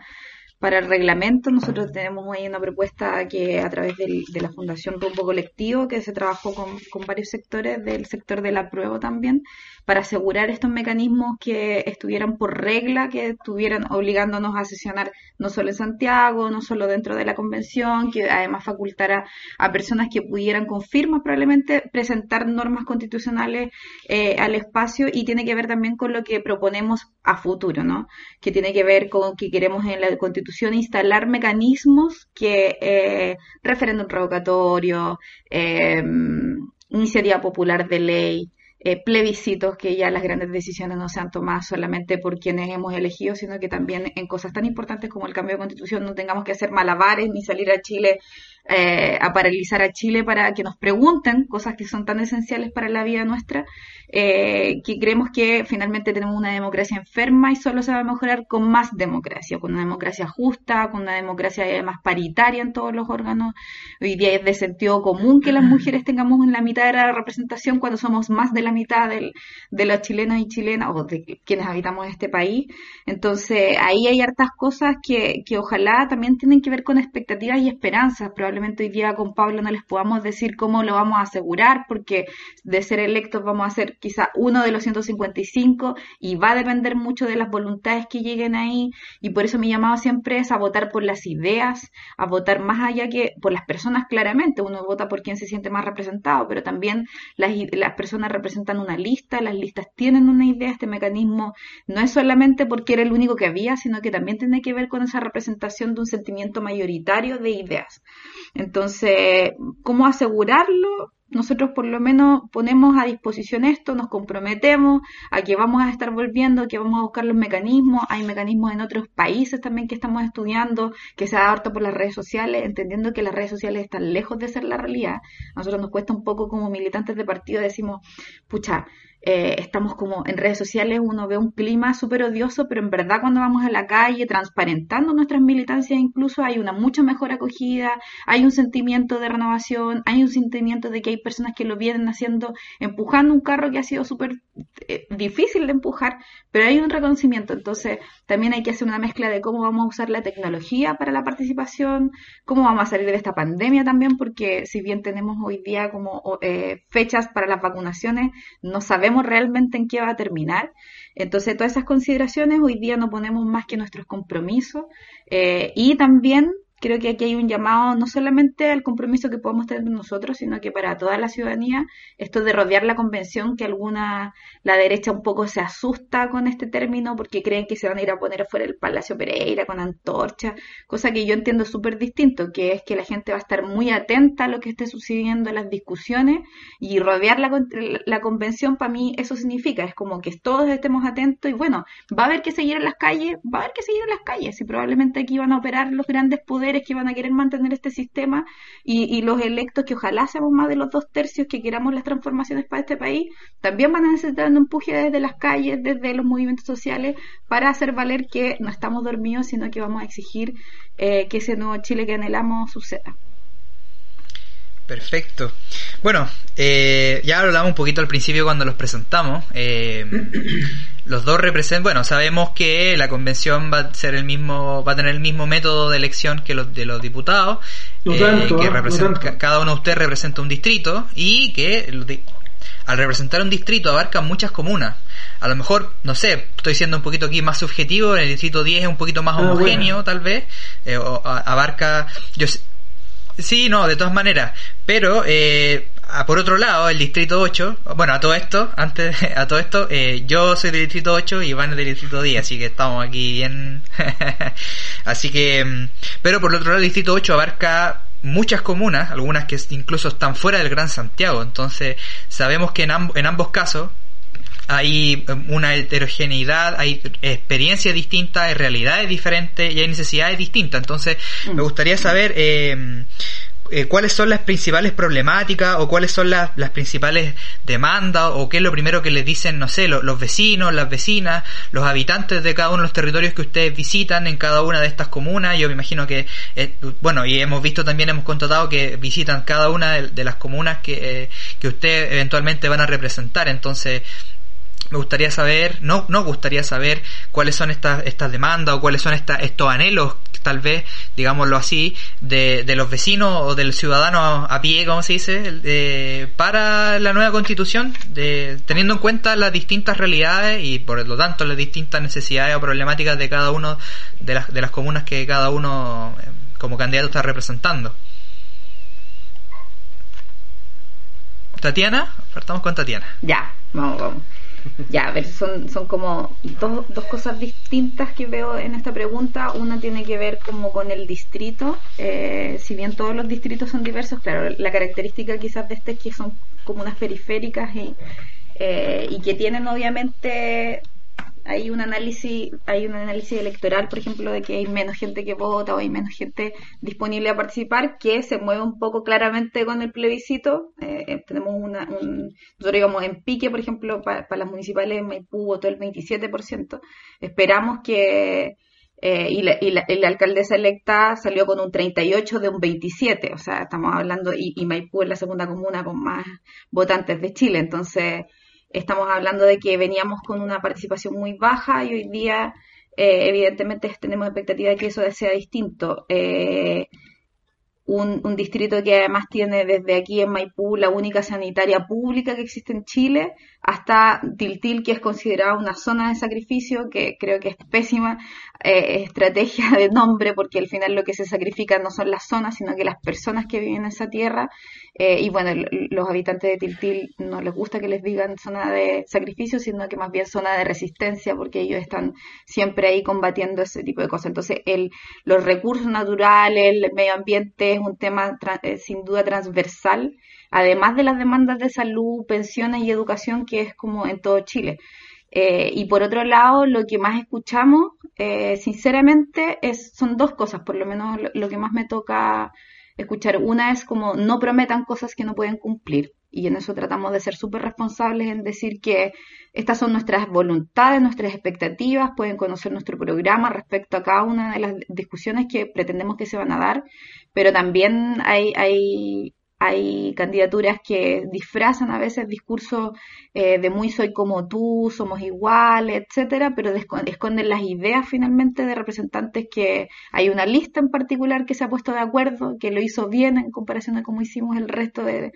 para, el reglamento. Nosotros tenemos ahí una propuesta que a través de la Fundación Rumbo Colectivo, que se trabajó con, con varios sectores, del sector de la prueba también, para asegurar estos mecanismos que estuvieran por regla, que estuvieran obligándonos a sesionar no solo en Santiago, no solo dentro de la convención, que además facultara a personas que pudieran con firmas probablemente presentar normas constitucionales eh, al espacio y tiene que ver también con lo que proponemos a futuro, ¿no? Que tiene que ver con que queremos en la constitución instalar mecanismos que eh, referéndum revocatorio, eh, iniciativa popular de ley, eh, plebiscitos, que ya las grandes decisiones no sean tomadas solamente por quienes hemos elegido, sino que también en cosas tan importantes como el cambio de constitución no tengamos que hacer malabares ni salir a Chile eh, a paralizar a Chile para que nos pregunten cosas que son tan esenciales para la vida nuestra, eh, que creemos que finalmente tenemos una democracia enferma y solo se va a mejorar con más democracia, con una democracia justa, con una democracia más paritaria en todos los órganos. Hoy día es de sentido común que las mujeres tengamos en la mitad de la representación cuando somos más de la mitad de los chilenos y chilenas o de quienes habitamos este país. Entonces ahí hay hartas cosas que, que ojalá también tienen que ver con expectativas y esperanzas. Probablemente hoy día con Pablo no les podamos decir cómo lo vamos a asegurar porque de ser electos vamos a ser quizá uno de los 155 y va a depender mucho de las voluntades que lleguen ahí. Y por eso mi llamado siempre es a votar por las ideas, a votar más allá que por las personas claramente, uno vota por quien se siente más representado, pero también las, las personas representan una lista, las listas tienen una idea, este mecanismo no es solamente porque era el único que había, sino que también tiene que ver con esa representación de un sentimiento mayoritario de ideas. Entonces, ¿cómo asegurarlo? nosotros por lo menos ponemos a disposición esto, nos comprometemos a que vamos a estar volviendo, que vamos a buscar los mecanismos. Hay mecanismos en otros países también que estamos estudiando, que se adaptan por las redes sociales, entendiendo que las redes sociales están lejos de ser la realidad. A nosotros nos cuesta un poco como militantes de partido, decimos, pucha, eh, estamos como en redes sociales, uno ve un clima súper odioso, pero en verdad cuando vamos a la calle transparentando nuestras militancias incluso hay una mucha mejor acogida, hay un sentimiento de renovación, hay un sentimiento de que hay personas que lo vienen haciendo, empujando un carro que ha sido súper eh, difícil de empujar, pero hay un reconocimiento, entonces también hay que hacer una mezcla de cómo vamos a usar la tecnología para la participación, cómo vamos a salir de esta pandemia también, porque si bien tenemos hoy día como eh, fechas para las vacunaciones, no sabemos realmente en qué va a terminar. Entonces, todas esas consideraciones hoy día no ponemos más que nuestros compromisos eh, y también creo que aquí hay un llamado no solamente al compromiso que podemos tener nosotros, sino que para toda la ciudadanía, esto de rodear la convención, que alguna, la derecha un poco se asusta con este término porque creen que se van a ir a poner afuera del Palacio Pereira con antorcha, cosa que yo entiendo súper distinto, que es que la gente va a estar muy atenta a lo que esté sucediendo en las discusiones y rodear la, la convención para mí eso significa, es como que todos estemos atentos y bueno, va a haber que seguir en las calles, va a haber que seguir en las calles y probablemente aquí van a operar los grandes poderes que van a querer mantener este sistema y, los electos que ojalá seamos más de los dos tercios que queramos las transformaciones para este país, también van a necesitar un empuje desde las calles, desde los movimientos sociales, para hacer valer que no estamos dormidos, sino que vamos a exigir eh, que ese nuevo Chile que anhelamos suceda.
Perfecto. Bueno, eh, ya hablamos un poquito al principio cuando los presentamos. Eh, los dos representan, bueno, sabemos que la convención va a ser el mismo, va a tener el mismo método de elección que los de los diputados,
eh,
que cada uno de ustedes representa un distrito y que al representar un distrito abarcan muchas comunas. A lo mejor, no sé, estoy siendo un poquito aquí más subjetivo, en el distrito 10 es un poquito más ah, homogéneo, tal vez, eh, abarca, yo Sí, no, de todas maneras. Pero, eh, por otro lado, el distrito 8, bueno, a todo esto, antes, a todo esto, eh, yo soy del distrito 8 y Iván es del distrito 10, así que estamos aquí bien. así que, mm, pero por otro lado, el distrito 8 abarca muchas comunas, algunas que incluso están fuera del Gran Santiago, entonces sabemos que en, en ambos casos hay em, una heterogeneidad, hay experiencias distintas, hay realidades diferentes y hay necesidades distintas. Entonces, me mm. gustaría saber eh, eh, cuáles son las principales problemáticas o cuáles son las, las, principales demandas o qué es lo primero que les dicen, no sé, los, vecinos, las vecinas, los habitantes de cada uno de los territorios que ustedes visitan en cada una de estas comunas. Yo me imagino que, eh, bueno, y hemos visto también, hemos constatado que visitan cada una de, las comunas que, eh, que ustedes eventualmente van a representar. Entonces, me gustaría saber, no, no gustaría saber cuáles son estas, estas demandas o cuáles son estas, estos anhelos, tal vez, digámoslo así, de, de los vecinos o del ciudadano a pie, como se dice, para la nueva constitución, de, teniendo en cuenta las distintas realidades y por lo tanto las distintas necesidades o problemáticas de cada uno de las, de las comunas que cada uno eh, como candidato está representando. Tatiana, partamos con Tatiana.
Ya, vamos, vamos. Ya, a ver, son, son como dos, dos cosas distintas que veo en esta pregunta. Una tiene que ver como con el distrito. Eh, si bien todos los distritos son diversos, claro, la característica quizás de este es que son como unas periféricas y, eh, y que tienen obviamente hay un análisis hay un análisis electoral por ejemplo de que hay menos gente que vota o hay menos gente disponible a participar que se mueve un poco claramente con el plebiscito. Eh, eh, tenemos una un, nosotros digamos en pique por ejemplo para las municipales en Maipú votó el 27% esperamos que eh, y, la, y, la, alcaldesa electa salió con un 38 de un 27, o sea, estamos hablando, y, y Maipú es la segunda comuna con más votantes de Chile, entonces estamos hablando de que veníamos con una participación muy baja y hoy día eh, evidentemente tenemos expectativa de que eso sea distinto. Eh, un, distrito que además tiene desde aquí en Maipú la única sanitaria pública que existe en Chile, hasta Tiltil, que es considerada una zona de sacrificio, que creo que es pésima eh, estrategia de nombre, porque al final lo que se sacrifica no son las zonas, sino que las personas que viven en esa tierra. Eh, y bueno, los habitantes de Tiltil no les gusta que les digan zona de sacrificio, sino que más bien zona de resistencia, porque ellos están siempre ahí combatiendo ese tipo de cosas. Entonces, el, los recursos naturales, el medio ambiente es un tema eh, sin duda transversal además de las demandas de salud, pensiones y educación, que es como en todo Chile. Eh, y por otro lado, lo que más escuchamos, eh, sinceramente, es, son dos cosas, por lo menos lo, que más me toca escuchar. Una es como no prometan cosas que no pueden cumplir. Y en eso tratamos de ser súper responsables en decir que estas son nuestras voluntades, nuestras expectativas, pueden conocer nuestro programa respecto a cada una de las discusiones que pretendemos que se van a dar, pero también hay, hay hay candidaturas que disfrazan a veces discursos eh, de muy soy como tú, somos iguales, etcétera, pero esconden las ideas finalmente de representantes que hay una lista en particular que se ha puesto de acuerdo, que lo hizo bien en comparación a cómo hicimos el resto de,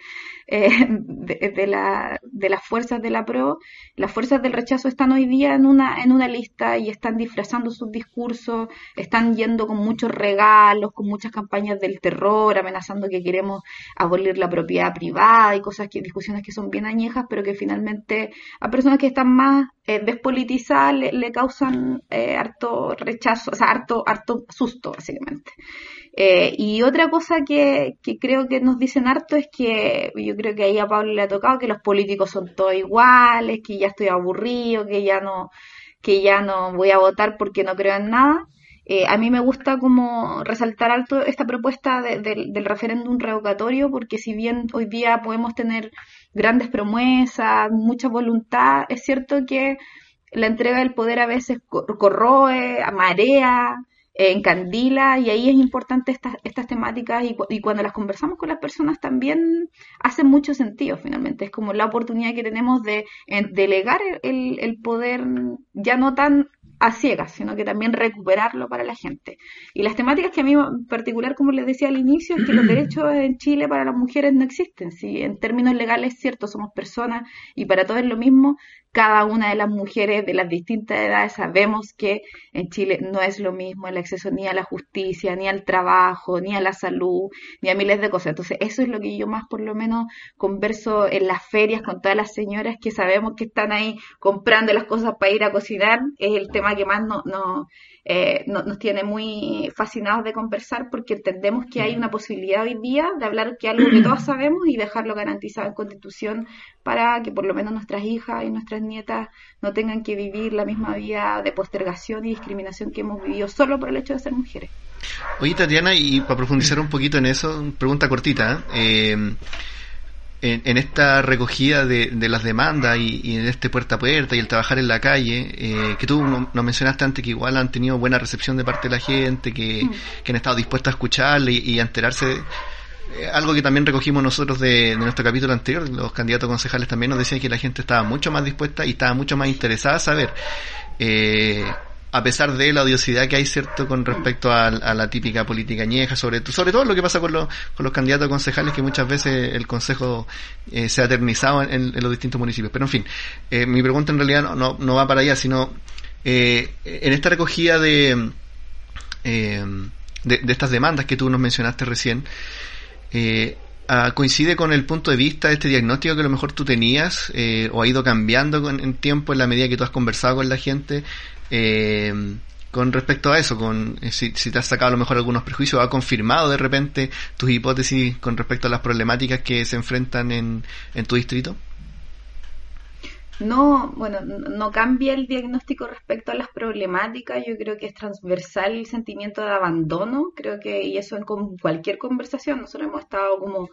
eh, de, la, de las fuerzas de la PRO. Las fuerzas del rechazo están hoy día en una, en una lista y están disfrazando sus discursos, están yendo con muchos regalos, con muchas campañas del terror, amenazando que queremos abolir la propiedad privada y cosas que, discusiones que son bien añejas, pero que finalmente a personas que están más eh, despolitizadas le, causan eh, harto rechazo, o sea, harto, harto susto, básicamente. Eh, y otra cosa que, que, creo que nos dicen harto es que yo creo que ahí a Pablo le ha tocado que los políticos son todos iguales, que ya estoy aburrido, que ya no, que ya no voy a votar porque no creo en nada. Eh, a mí me gusta como resaltar alto esta propuesta del referéndum revocatorio, porque si bien hoy día podemos tener grandes promesas, mucha voluntad, es cierto que la entrega del poder a veces corroe, marea, encandila y ahí es importante estas, estas temáticas y, y, cuando las conversamos con las personas también hacen mucho sentido finalmente. Es como la oportunidad que tenemos de delegar el, el poder ya no tan a ciegas, sino que también recuperarlo para la gente. Y las temáticas que a mí en particular, como les decía al inicio, es que los derechos en Chile para las mujeres no existen. Si en términos legales, cierto, somos personas y para todos es lo mismo, cada una de las mujeres de las distintas edades sabemos que en Chile no es lo mismo el acceso ni a la justicia, ni al trabajo, ni a la salud, ni a miles de cosas. Entonces, eso es lo que yo más por lo menos converso en las ferias con todas las señoras que sabemos que están ahí comprando las cosas para ir a cocinar. Es el tema que más no, no, eh, nos tiene muy fascinados de conversar porque entendemos que hay una posibilidad hoy día de hablar que algo que todos sabemos y dejarlo garantizado en Constitución para que por lo menos nuestras hijas y nuestras nietas no tengan que vivir la misma vida de postergación y discriminación que hemos vivido solo por el hecho de ser mujeres.
Oye, Tatiana, y para profundizar un poquito en eso, pregunta cortita. Eh, en, esta recogida de, las demandas y, en este puerta a puerta y el trabajar en la calle, eh, que tú nos mencionaste antes que igual han tenido buena recepción de parte de la gente, que, mm. han estado dispuestas a escucharle y, a enterarse. Eh, algo que también recogimos nosotros de, nuestro capítulo anterior, los candidatos concejales también nos decían que la gente estaba mucho más dispuesta y estaba mucho más interesada a saber. Eh, a pesar de la odiosidad que hay, ¿cierto?, con respecto a, la típica política añeja, sobre, sobre todo lo que pasa con, los, con los candidatos concejales, que muchas veces el consejo eh, se ha eternizado en, los distintos municipios. Pero en fin, eh, mi pregunta en realidad no, no, va para allá, sino eh, en esta recogida de, de, de, estas demandas que tú nos mencionaste recién, ah, coincide con el punto de vista de este diagnóstico que a lo mejor tú tenías o ha ido cambiando en tiempo en la medida que tú has conversado con la gente eh, con respecto a eso, con eh, si, te has sacado a lo mejor algunos prejuicios, ha confirmado de repente tus hipótesis con respecto a las problemáticas que se enfrentan en, en tu distrito?
No, bueno, no cambia el diagnóstico respecto a las problemáticas. Yo creo que es transversal el sentimiento de abandono. Creo que, y eso en cualquier conversación. Nosotros hemos estado como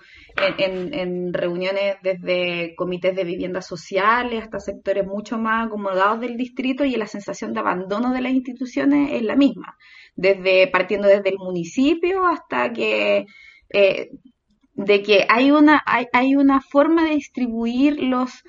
en, en, reuniones desde comités de viviendas sociales hasta sectores mucho más acomodados del distrito y la sensación de abandono de las instituciones es la misma. Desde partiendo desde el municipio hasta que eh, de que hay una hay, hay una forma de distribuir los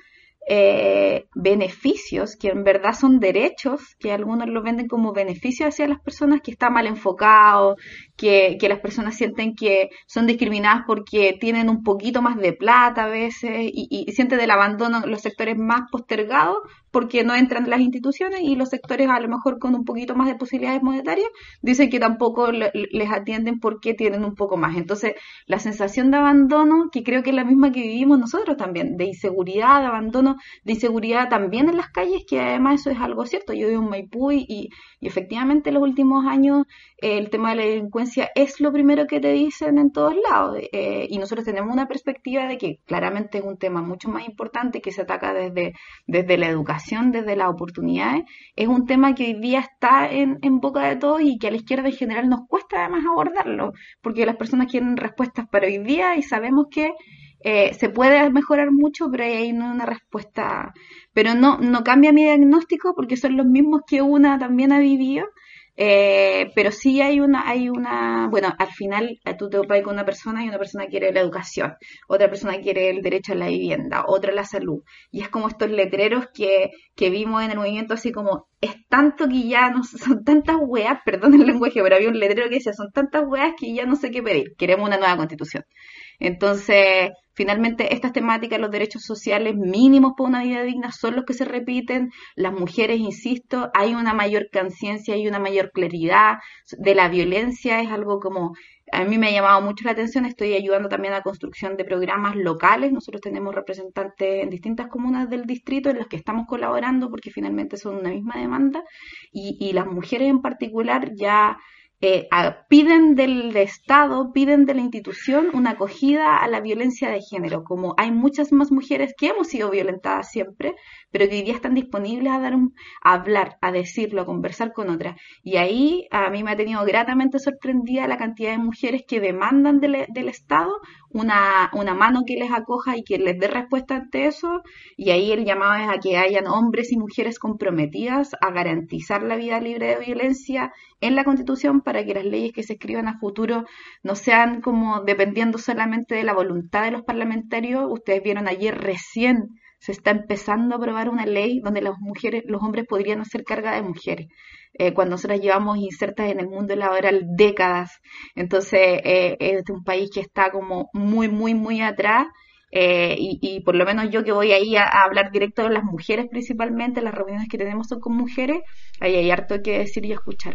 eh, beneficios, que en verdad son derechos, que algunos lo venden como beneficios hacia las personas, que está mal enfocado, que, las personas sienten que son discriminadas porque tienen un poquito más de plata a veces y, sienten el abandono los sectores más postergados porque no entran en las instituciones y los sectores a lo mejor con un poquito más de posibilidades monetarias dicen que tampoco les atienden porque tienen un poco más. Entonces, la sensación de abandono, que creo que es la misma que vivimos nosotros también, de inseguridad, de abandono, de inseguridad también en las calles, que además eso es algo cierto. Yo vivo en Maipú y, y efectivamente en los últimos años el tema de la delincuencia es lo primero que te dicen en todos lados. Eh, y nosotros tenemos una perspectiva de que claramente es un tema mucho más importante que se ataca desde, desde la educación, desde las oportunidades. Es un tema que hoy día está en, boca de todos y que a la izquierda en general nos cuesta además abordarlo, porque las personas quieren respuestas para hoy día y sabemos que eh, se puede mejorar mucho, pero hay una respuesta. Pero no, no cambia mi diagnóstico porque son los mismos que una también ha vivido eh, pero sí hay una, hay una, bueno, al final eh, tú te ocupas con una persona y una persona quiere la educación, otra persona quiere el derecho a la vivienda, otra la salud. Y es como estos letreros que, que vimos en el movimiento así como, es tanto que ya no son tantas weas, perdón el lenguaje, pero había un letrero que decía, son tantas weas que ya no sé qué pedir, queremos una nueva constitución. Entonces, finalmente, estas temáticas, los derechos sociales mínimos para una vida digna, son los que se repiten. Las mujeres, insisto, hay una mayor conciencia, hay una mayor claridad de la violencia, es algo como a mí me ha llamado mucho la atención, estoy ayudando también a la construcción de programas locales, nosotros tenemos representantes en distintas comunas del distrito en las que estamos colaborando porque finalmente son una misma demanda. Y, y las mujeres en particular ya eh, piden del Estado, piden de la institución una acogida a la violencia de género, como hay muchas más mujeres que hemos sido violentadas siempre, pero que hoy día están disponibles a dar un, a hablar, a decirlo, a conversar con otras. Y ahí a mí me ha tenido gratamente sorprendida la cantidad de mujeres que demandan del, del Estado una, una mano que les acoja y que les dé respuesta ante eso. Y ahí el llamado es a que hayan hombres y mujeres comprometidas a garantizar la vida libre de violencia en la Constitución para que las leyes que se escriban a futuro no sean como dependiendo solamente de la voluntad de los parlamentarios. Ustedes vieron ayer recién se está empezando a aprobar una ley donde las mujeres, los hombres podrían hacer carga de mujeres. Eh, cuando nosotras llevamos insertas en el mundo laboral décadas. Entonces, eh, es un país que está como muy, muy, muy atrás. Eh, y, por lo menos yo que voy ahí a, a, hablar directo de las mujeres principalmente, las reuniones que tenemos son con mujeres, ahí hay harto que decir y escuchar.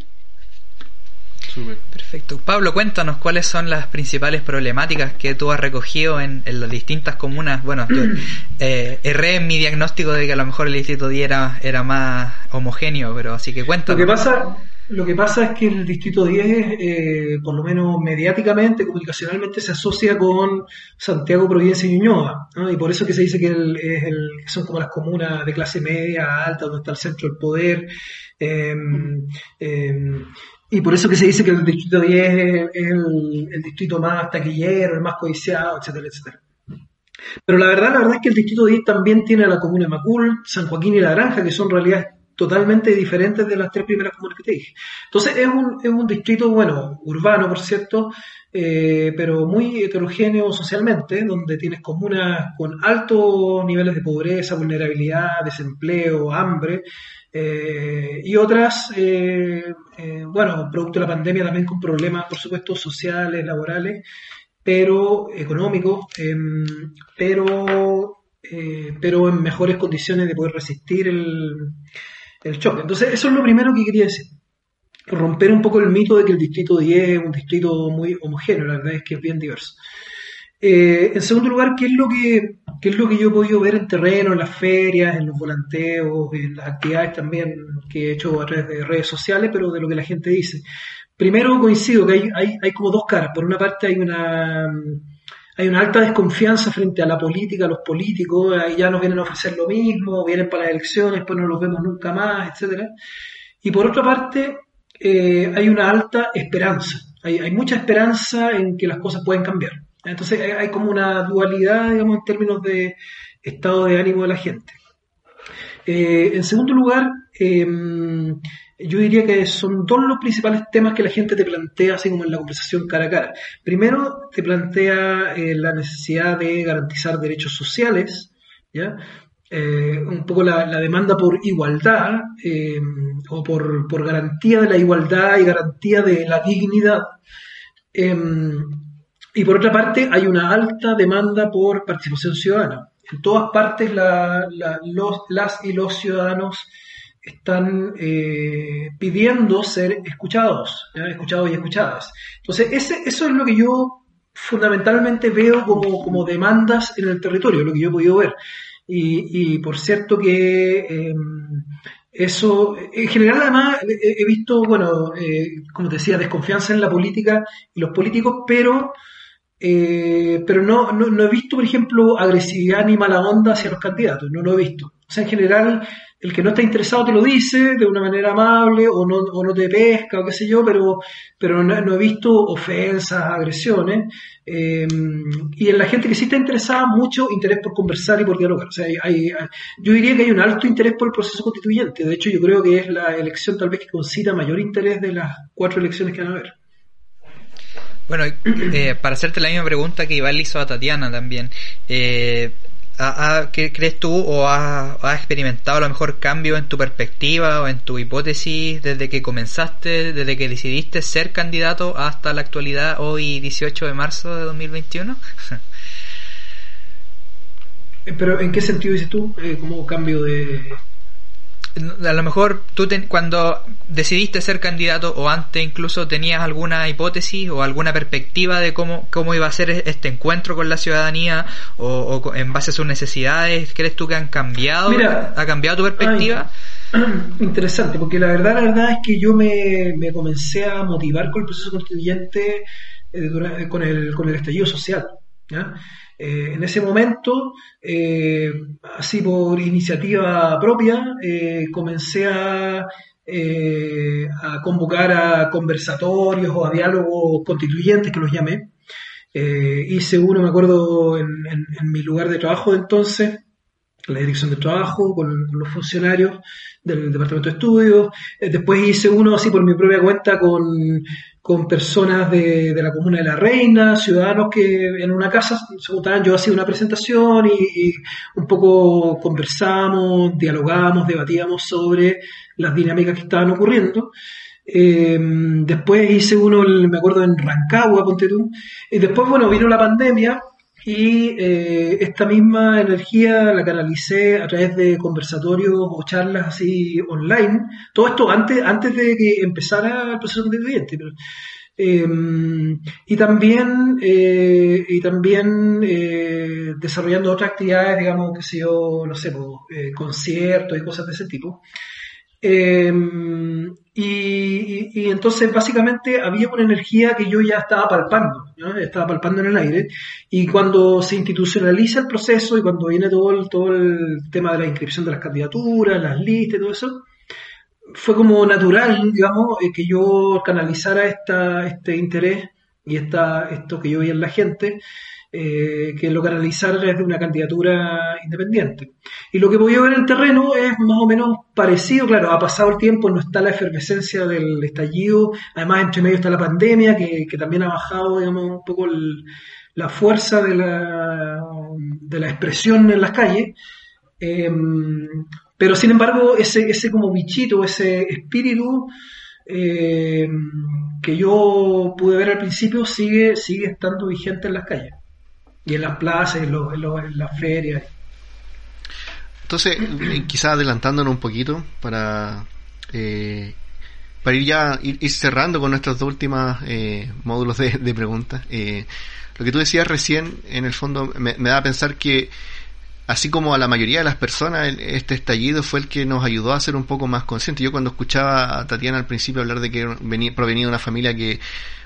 Perfecto. Pablo, cuéntanos cuáles son las principales problemáticas que tú has recogido en, las distintas comunas. Bueno, yo eh, erré en mi diagnóstico de que a lo mejor el Distrito 10 era, más homogéneo, pero así que cuéntanos.
Lo que pasa, lo que pasa es que el Distrito 10, eh, por lo menos mediáticamente, comunicacionalmente, se asocia con Santiago, Providencia y Ñuñoa. Y por eso que se dice que, es el, son como las comunas de clase media, alta, donde está el centro del poder. Eh, y por eso que se dice que el distrito 10 es el, distrito más taquillero, el más codiciado, etcétera, etcétera. Pero la verdad, la verdad es que el distrito 10 también tiene a la comuna de Macul, San Joaquín y La Granja, que son realidades totalmente diferentes de las tres primeras comunas que te dije. Entonces es un, es un distrito, bueno, urbano, por cierto, eh, pero muy heterogéneo socialmente, donde tienes comunas con altos niveles de pobreza, vulnerabilidad, desempleo, hambre, eh, y otras, eh, eh, bueno, producto de la pandemia también con problemas, por supuesto, sociales, laborales, pero económicos, em, pero, pero en mejores condiciones de poder resistir el, el choque. Entonces, eso es lo primero que quería decir. Romper un poco el mito de que el distrito 10 es un distrito muy homogéneo, la verdad es que es bien diverso. Eh, en segundo lugar, ¿qué es, lo que, ¿qué es lo que yo he podido ver en terreno, en las ferias, en los volanteos, en las actividades también que he hecho a través de redes sociales, pero de lo que la gente dice? Primero coincido que hay, hay, hay como dos caras. Por una parte hay una hay una alta desconfianza frente a la política, a los políticos, ahí ya nos vienen a ofrecer lo mismo, vienen para las elecciones, pues no los vemos nunca más, etcétera. Y por otra parte, eh, hay una alta esperanza, hay, hay, mucha esperanza en que las cosas pueden cambiar. Entonces hay, como una dualidad, digamos, en términos de estado de ánimo de la gente. Eh, en segundo lugar, eh, yo diría que son dos los principales temas que la gente te plantea, así como en la conversación cara a cara. Primero, te plantea eh, la necesidad de garantizar derechos sociales, ¿ya? Eh, un poco la, la, demanda por igualdad eh, o por, por, garantía de la igualdad y garantía de la dignidad. Y por otra parte, hay una alta demanda por participación ciudadana. En todas partes las y los ciudadanos están eh, pidiendo ser escuchados, escuchados y escuchadas. Entonces, ese, eso es lo que yo fundamentalmente veo como, como demandas en el territorio, lo que yo he podido ver. Y, y por cierto que eh, eso, en general además he, he visto, bueno, eh, como te decía, desconfianza en la política y los políticos, pero... Eh, pero no, no, no, he visto, por ejemplo, agresividad ni mala onda hacia los candidatos, no lo he visto. O sea, en general, el que no está interesado te lo dice de una manera amable o no, o no te pesca o qué sé yo, pero, pero no, he visto ofensas, agresiones. Eh, y en la gente que sí está interesada, mucho interés por conversar y por dialogar. O sea, hay, hay, yo diría que hay un alto interés por el proceso constituyente. De hecho, yo creo que es la elección tal vez que concita mayor interés de las cuatro elecciones que van a haber.
Bueno, eh, para hacerte la misma pregunta que Iván le hizo a Tatiana también, eh, ¿qué crees tú o has, experimentado a lo mejor cambio en tu perspectiva o en tu hipótesis desde que comenzaste, desde que decidiste ser candidato hasta la actualidad, hoy 18 de marzo de 2021?
Pero ¿en qué sentido dices tú? Eh, ¿Como cambio de,
a lo mejor tú te, cuando decidiste ser candidato o antes incluso tenías alguna hipótesis o alguna perspectiva de cómo, cómo iba a ser este encuentro con la ciudadanía o, o en base a sus necesidades, ¿crees tú que han cambiado?
Mira,
¿Ha cambiado tu perspectiva?
Ay, interesante, porque la verdad, la verdad es que yo me, me comencé a motivar con el proceso constituyente eh, con, el, con el estallido social. ¿ya? Eh, en ese momento, eh, así por iniciativa propia, eh, comencé a, convocar a conversatorios o a diálogos constituyentes, que los llamé. Hice uno, me acuerdo, en, mi lugar de trabajo de entonces, la dirección de trabajo, con los funcionarios del departamento de estudios. después hice uno así por mi propia cuenta con con personas de, la comuna de La Reina, ciudadanos que en una casa se juntaban, yo hacía una presentación y, y, un poco conversamos, dialogamos, debatíamos sobre las dinámicas que estaban ocurriendo. Eh, después hice uno, me acuerdo, en Rancagua, ponte tú. Y después, bueno, vino la pandemia y eh, esta misma energía la canalicé a través de conversatorios o charlas así online. Todo esto antes, antes de que empezara el proceso constituyente. Pero, eh, y también, eh, y también eh, desarrollando otras actividades, digamos, que sé yo, no sé, pues, conciertos y cosas de ese tipo. Eh, y, entonces básicamente había una energía que yo ya estaba palpando, estaba palpando en el aire. Y cuando se institucionaliza el proceso y cuando viene todo el, todo el tema de la inscripción de las candidaturas, las listas y todo eso, fue como natural, digamos, eh, que yo canalizara esta, este interés y esta, esto que yo veía en la gente eh, que lo canalizara desde una candidatura independiente. Y lo que voy a ver en el terreno es más o menos parecido, claro, ha pasado el tiempo, no está la efervescencia del estallido, además entre medio está la pandemia, que, también ha bajado, digamos, un poco la fuerza de la, de la expresión en las calles. Eh, pero sin embargo, ese, ese como bichito, ese espíritu eh, que yo pude ver al principio sigue, sigue estando vigente en las calles y en las plazas, en, los, en, los, en las ferias.
Entonces, quizás adelantándonos un poquito para, eh, para ir ya ir, cerrando con nuestros dos últimos eh, módulos de, de preguntas. Eh, lo que tú decías recién, en el fondo, me, me, da a pensar que así como a la mayoría de las personas, este estallido fue el que nos ayudó a ser un poco más conscientes. Yo cuando escuchaba a Tatiana al principio hablar de que venía, provenía de una familia que,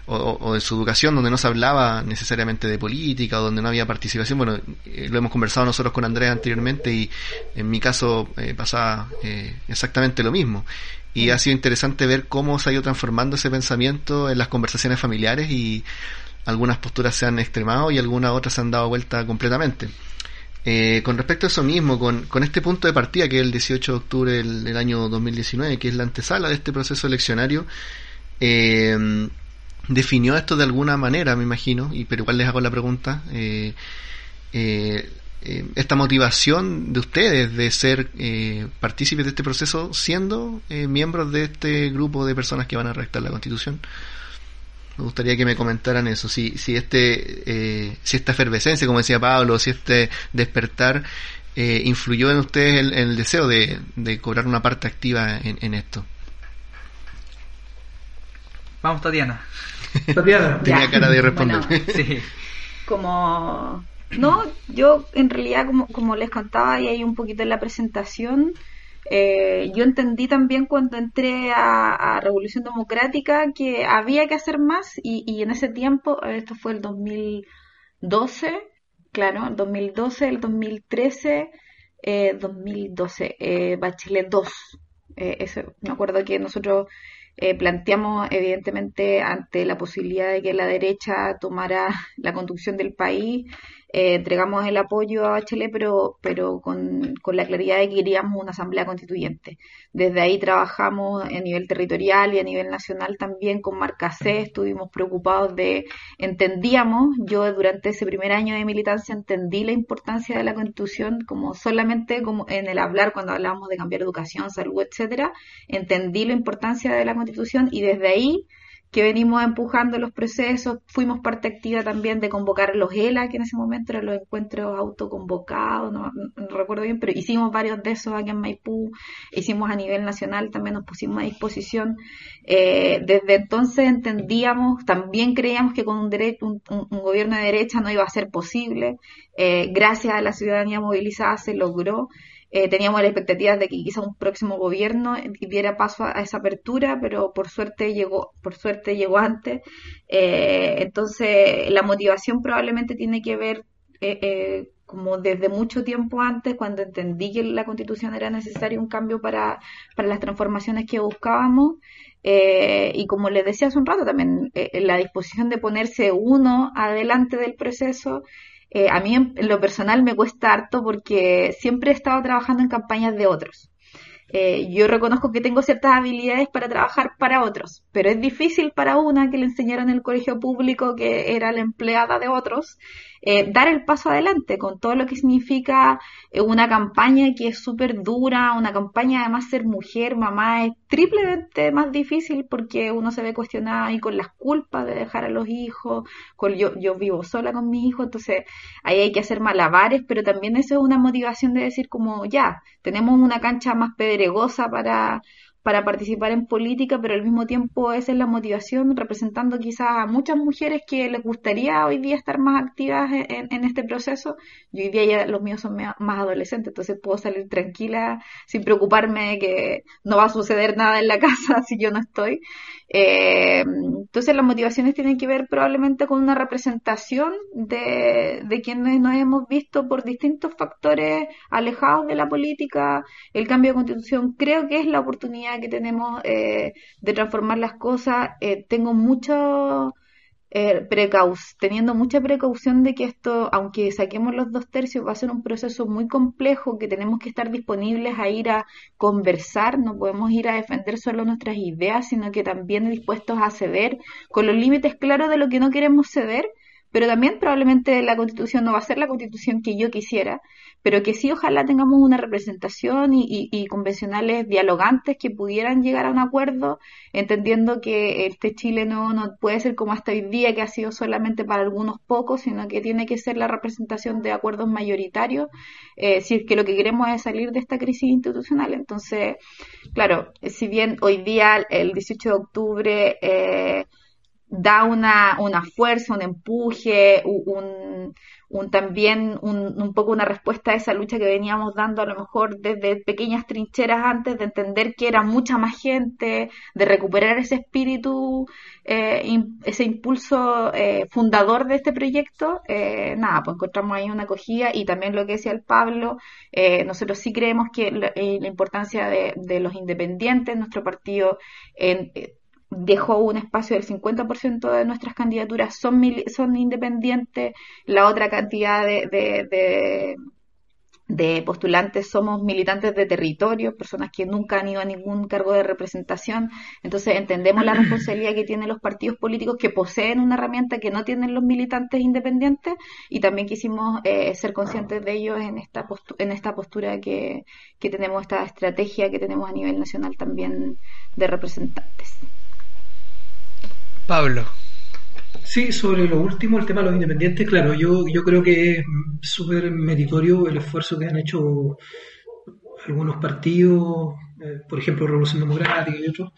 o, de su educación, donde no se hablaba necesariamente de política, o donde no había participación, bueno, eh, lo hemos conversado nosotros con Andrea anteriormente y en mi caso eh, pasaba eh, exactamente lo mismo. Y ha sido interesante ver cómo se ha ido transformando ese pensamiento en las conversaciones familiares y algunas posturas se han extremado y algunas otras se han dado vuelta completamente. Eh, con respecto a eso mismo, con, este punto de partida que es el 18 de octubre del, año 2019, que es la antesala de este proceso eleccionario, eh, definió esto de alguna manera, me imagino, y pero igual les hago la pregunta, eh, esta motivación de ustedes de ser partícipes de este proceso siendo miembros de este grupo de personas que van a redactar la Constitución. Me gustaría que me comentaran eso, si, si, este, eh, si esta efervescencia, como decía Pablo, si este despertar eh, influyó en ustedes el, el deseo de, de, cobrar una parte activa en, en esto.
Vamos, Tatiana.
Tatiana. Tenía cara de responder.
sí. Como... No, yo en realidad, como, como les contaba y ahí un poquito en la presentación, eh, yo entendí también cuando entré a, Revolución Democrática que había que hacer más y, en ese tiempo, esto fue el 2012, claro, el 2012, el 2013, eh, 2012, eh, Bachelet 2. Eh, me acuerdo que nosotros eh, planteamos evidentemente ante la posibilidad de que la derecha tomara la conducción del país, eh, entregamos el apoyo a Bachelet, pero, pero con, con, la claridad de que queríamos una asamblea constituyente. Desde ahí trabajamos a nivel territorial y a nivel nacional también con Marca C, estuvimos preocupados de, entendíamos, yo durante ese primer año de militancia entendí la importancia de la constitución como solamente como en el hablar cuando hablábamos de cambiar educación, salud, etcétera, entendí la importancia de la constitución y desde ahí que venimos empujando los procesos, fuimos parte activa también de convocar los ELA, que en ese momento eran los encuentros autoconvocados, no, recuerdo bien, pero hicimos varios de esos aquí en Maipú, hicimos a nivel nacional, también nos pusimos a disposición. Eh, desde entonces entendíamos, también creíamos que con un, derecho, un, gobierno de derecha no iba a ser posible, eh, gracias a la ciudadanía movilizada se logró. Eh, teníamos la expectativa de que quizá un próximo gobierno diera paso a, esa apertura, pero por suerte llegó, por suerte llegó antes. Eh, entonces, la motivación probablemente tiene que ver eh, como desde mucho tiempo antes, cuando entendí que la constitución era necesario un cambio para, para las transformaciones que buscábamos. y como les decía hace un rato, también la disposición de ponerse uno adelante del proceso eh, a mí en, lo personal me cuesta harto porque siempre he estado trabajando en campañas de otros. Eh, yo reconozco que tengo ciertas habilidades para trabajar para otros, pero es difícil para una que le enseñaron en el colegio público que era la empleada de otros eh, dar el paso adelante con todo lo que significa eh, una campaña que es súper dura, una campaña además ser mujer, mamá, es triplemente más difícil porque uno se ve cuestionado ahí con las culpas de dejar a los hijos, con yo, yo vivo sola con mi hijo, entonces ahí hay que hacer malabares, pero también eso es una motivación de decir como ya, tenemos una cancha más pedregosa para para participar en política, pero al mismo tiempo esa es la motivación, representando quizás a muchas mujeres que les gustaría hoy día estar más activas en, este proceso. Y hoy día ya los míos son más adolescentes, entonces puedo salir tranquila sin preocuparme de que no va a suceder nada en la casa si yo no estoy. Eh, entonces las motivaciones tienen que ver probablemente con una representación de, de quienes nos hemos visto por distintos factores alejados de la política. El cambio de constitución creo que es la oportunidad que tenemos eh, de transformar las cosas. Eh, tengo mucho eh, teniendo mucha precaución de que esto, aunque saquemos los dos tercios, va a ser un proceso muy complejo, que tenemos que estar disponibles a ir a conversar, no podemos ir a defender solo nuestras ideas, sino que también dispuestos a ceder, con los límites claros de lo que no queremos ceder, pero también probablemente la constitución no va a ser la constitución que yo quisiera, pero que sí ojalá tengamos una representación y, convencionales dialogantes que pudieran llegar a un acuerdo, entendiendo que este Chile no, no puede ser como hasta hoy día, que ha sido solamente para algunos pocos, sino que tiene que ser la representación de acuerdos mayoritarios, eh, si es que lo que queremos es salir de esta crisis institucional. Entonces, claro, si bien hoy día, el 18 de octubre, eh, da una, una fuerza, un empuje, un, un también un, un, poco una respuesta a esa lucha que veníamos dando a lo mejor desde pequeñas trincheras antes de entender que era mucha más gente, de recuperar ese espíritu, eh, ese impulso eh, fundador de este proyecto, eh, nada, pues encontramos ahí una acogida y también lo que decía el Pablo, eh, nosotros sí creemos que la, la importancia de, de, los independientes, nuestro partido en dejó un espacio del 50% de nuestras candidaturas son, son independientes, la otra cantidad de, de, de, de, postulantes somos militantes de territorio, personas que nunca han ido a ningún cargo de representación. Entonces entendemos la responsabilidad que tienen los partidos políticos que poseen una herramienta que no tienen los militantes independientes y también quisimos eh, ser conscientes de ellos en esta, en esta postura que, que tenemos, esta estrategia que tenemos a nivel nacional también de representantes.
Pablo.
Sí, sobre lo último, el tema de los independientes, claro, yo, yo creo que es súper meritorio el esfuerzo que han hecho algunos partidos, eh, por ejemplo Revolución Democrática y otros,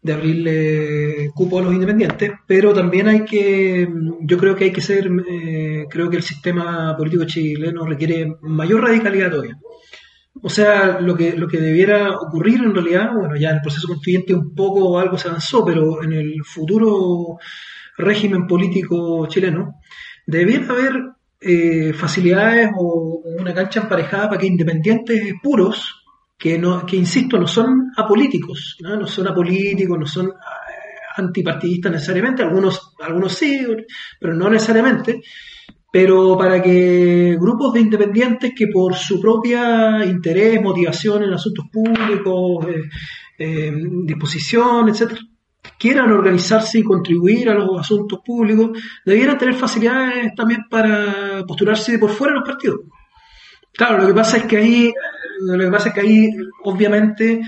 de abrirle cupo a los independientes, pero también hay que, yo creo que hay que ser, eh, creo que el sistema político chileno requiere mayor radicalidad todavía. O sea, lo que, lo que debiera ocurrir en realidad, bueno, ya en el proceso constituyente un poco algo se avanzó, pero en el futuro régimen político chileno, debiera haber eh, facilidades o una cancha emparejada para que independientes puros, que, no, que insisto, no son apolíticos, no, no son apolíticos, no son eh, antipartidistas necesariamente, algunos, algunos sí, pero no necesariamente, pero para que grupos de independientes que por su propia interés, motivación en asuntos públicos, eh, eh, disposición, etcétera, quieran organizarse y contribuir a los asuntos públicos, debieran tener facilidades también para postularse por fuera de los partidos. Claro, lo que pasa es que ahí, lo que pasa es que ahí, obviamente,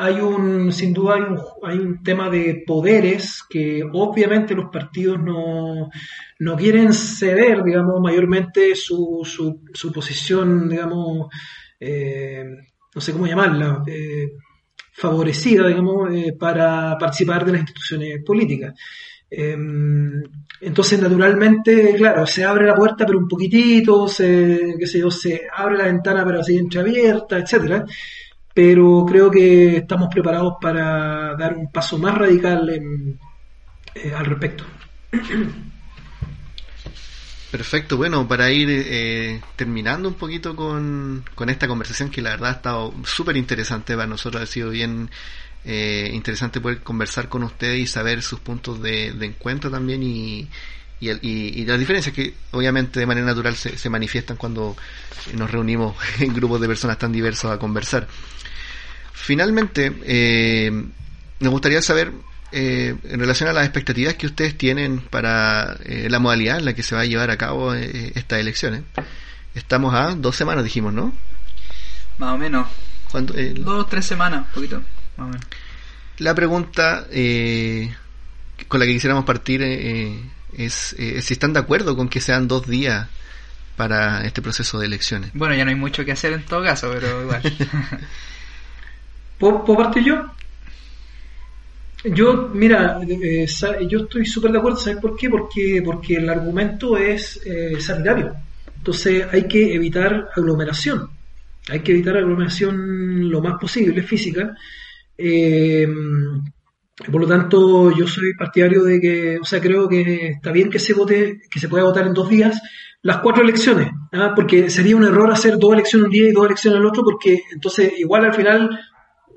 hay un, sin duda hay un, hay un tema de poderes que obviamente los partidos no, no quieren ceder, digamos, mayormente su, su, su posición, digamos, eh, no sé cómo llamarla, eh, favorecida, digamos, eh, para participar de las instituciones políticas. Em, entonces, naturalmente, claro, se abre la puerta, pero un poquitito, se, qué sé yo, se abre la ventana, pero así entreabierta, etcétera pero creo que estamos preparados para dar un paso más radical en, eh, al respecto.
Perfecto, bueno, para ir eh, terminando un poquito con, con, esta conversación que la verdad ha estado súper interesante para nosotros, ha sido bien eh, interesante poder conversar con ustedes y saber sus puntos de, encuentro también y, y, y, y, las diferencias que obviamente de manera natural se, se manifiestan cuando nos reunimos en grupos de personas tan diversos a conversar. Finalmente, eh, me gustaría saber, eh, en relación a las expectativas que ustedes tienen para eh, la modalidad en la que se va a llevar a cabo eh, estas elecciones. Estamos a dos semanas, dijimos, ¿no?
Más o menos.
¿Cuánto?
dos o tres semanas, poquito, más o menos.
La pregunta con la que quisiéramos partir es si están de acuerdo con que sean dos días para este proceso de elecciones.
Bueno, ya no hay mucho que hacer en todo caso, pero igual.
¿Puedo, ¿Puedo, partir yo? Yo, mira, eh, yo estoy súper de acuerdo, ¿sabes por qué? Porque, porque el argumento es eh, sanitario. Entonces hay que evitar aglomeración. Hay que evitar aglomeración lo más posible, física. Eh, por lo tanto, yo soy partidario de que, o sea, creo que está bien que se vote, que se pueda votar en dos días las cuatro elecciones, ¿ah? porque sería un error hacer dos elecciones un día y dos elecciones el otro, porque entonces igual al final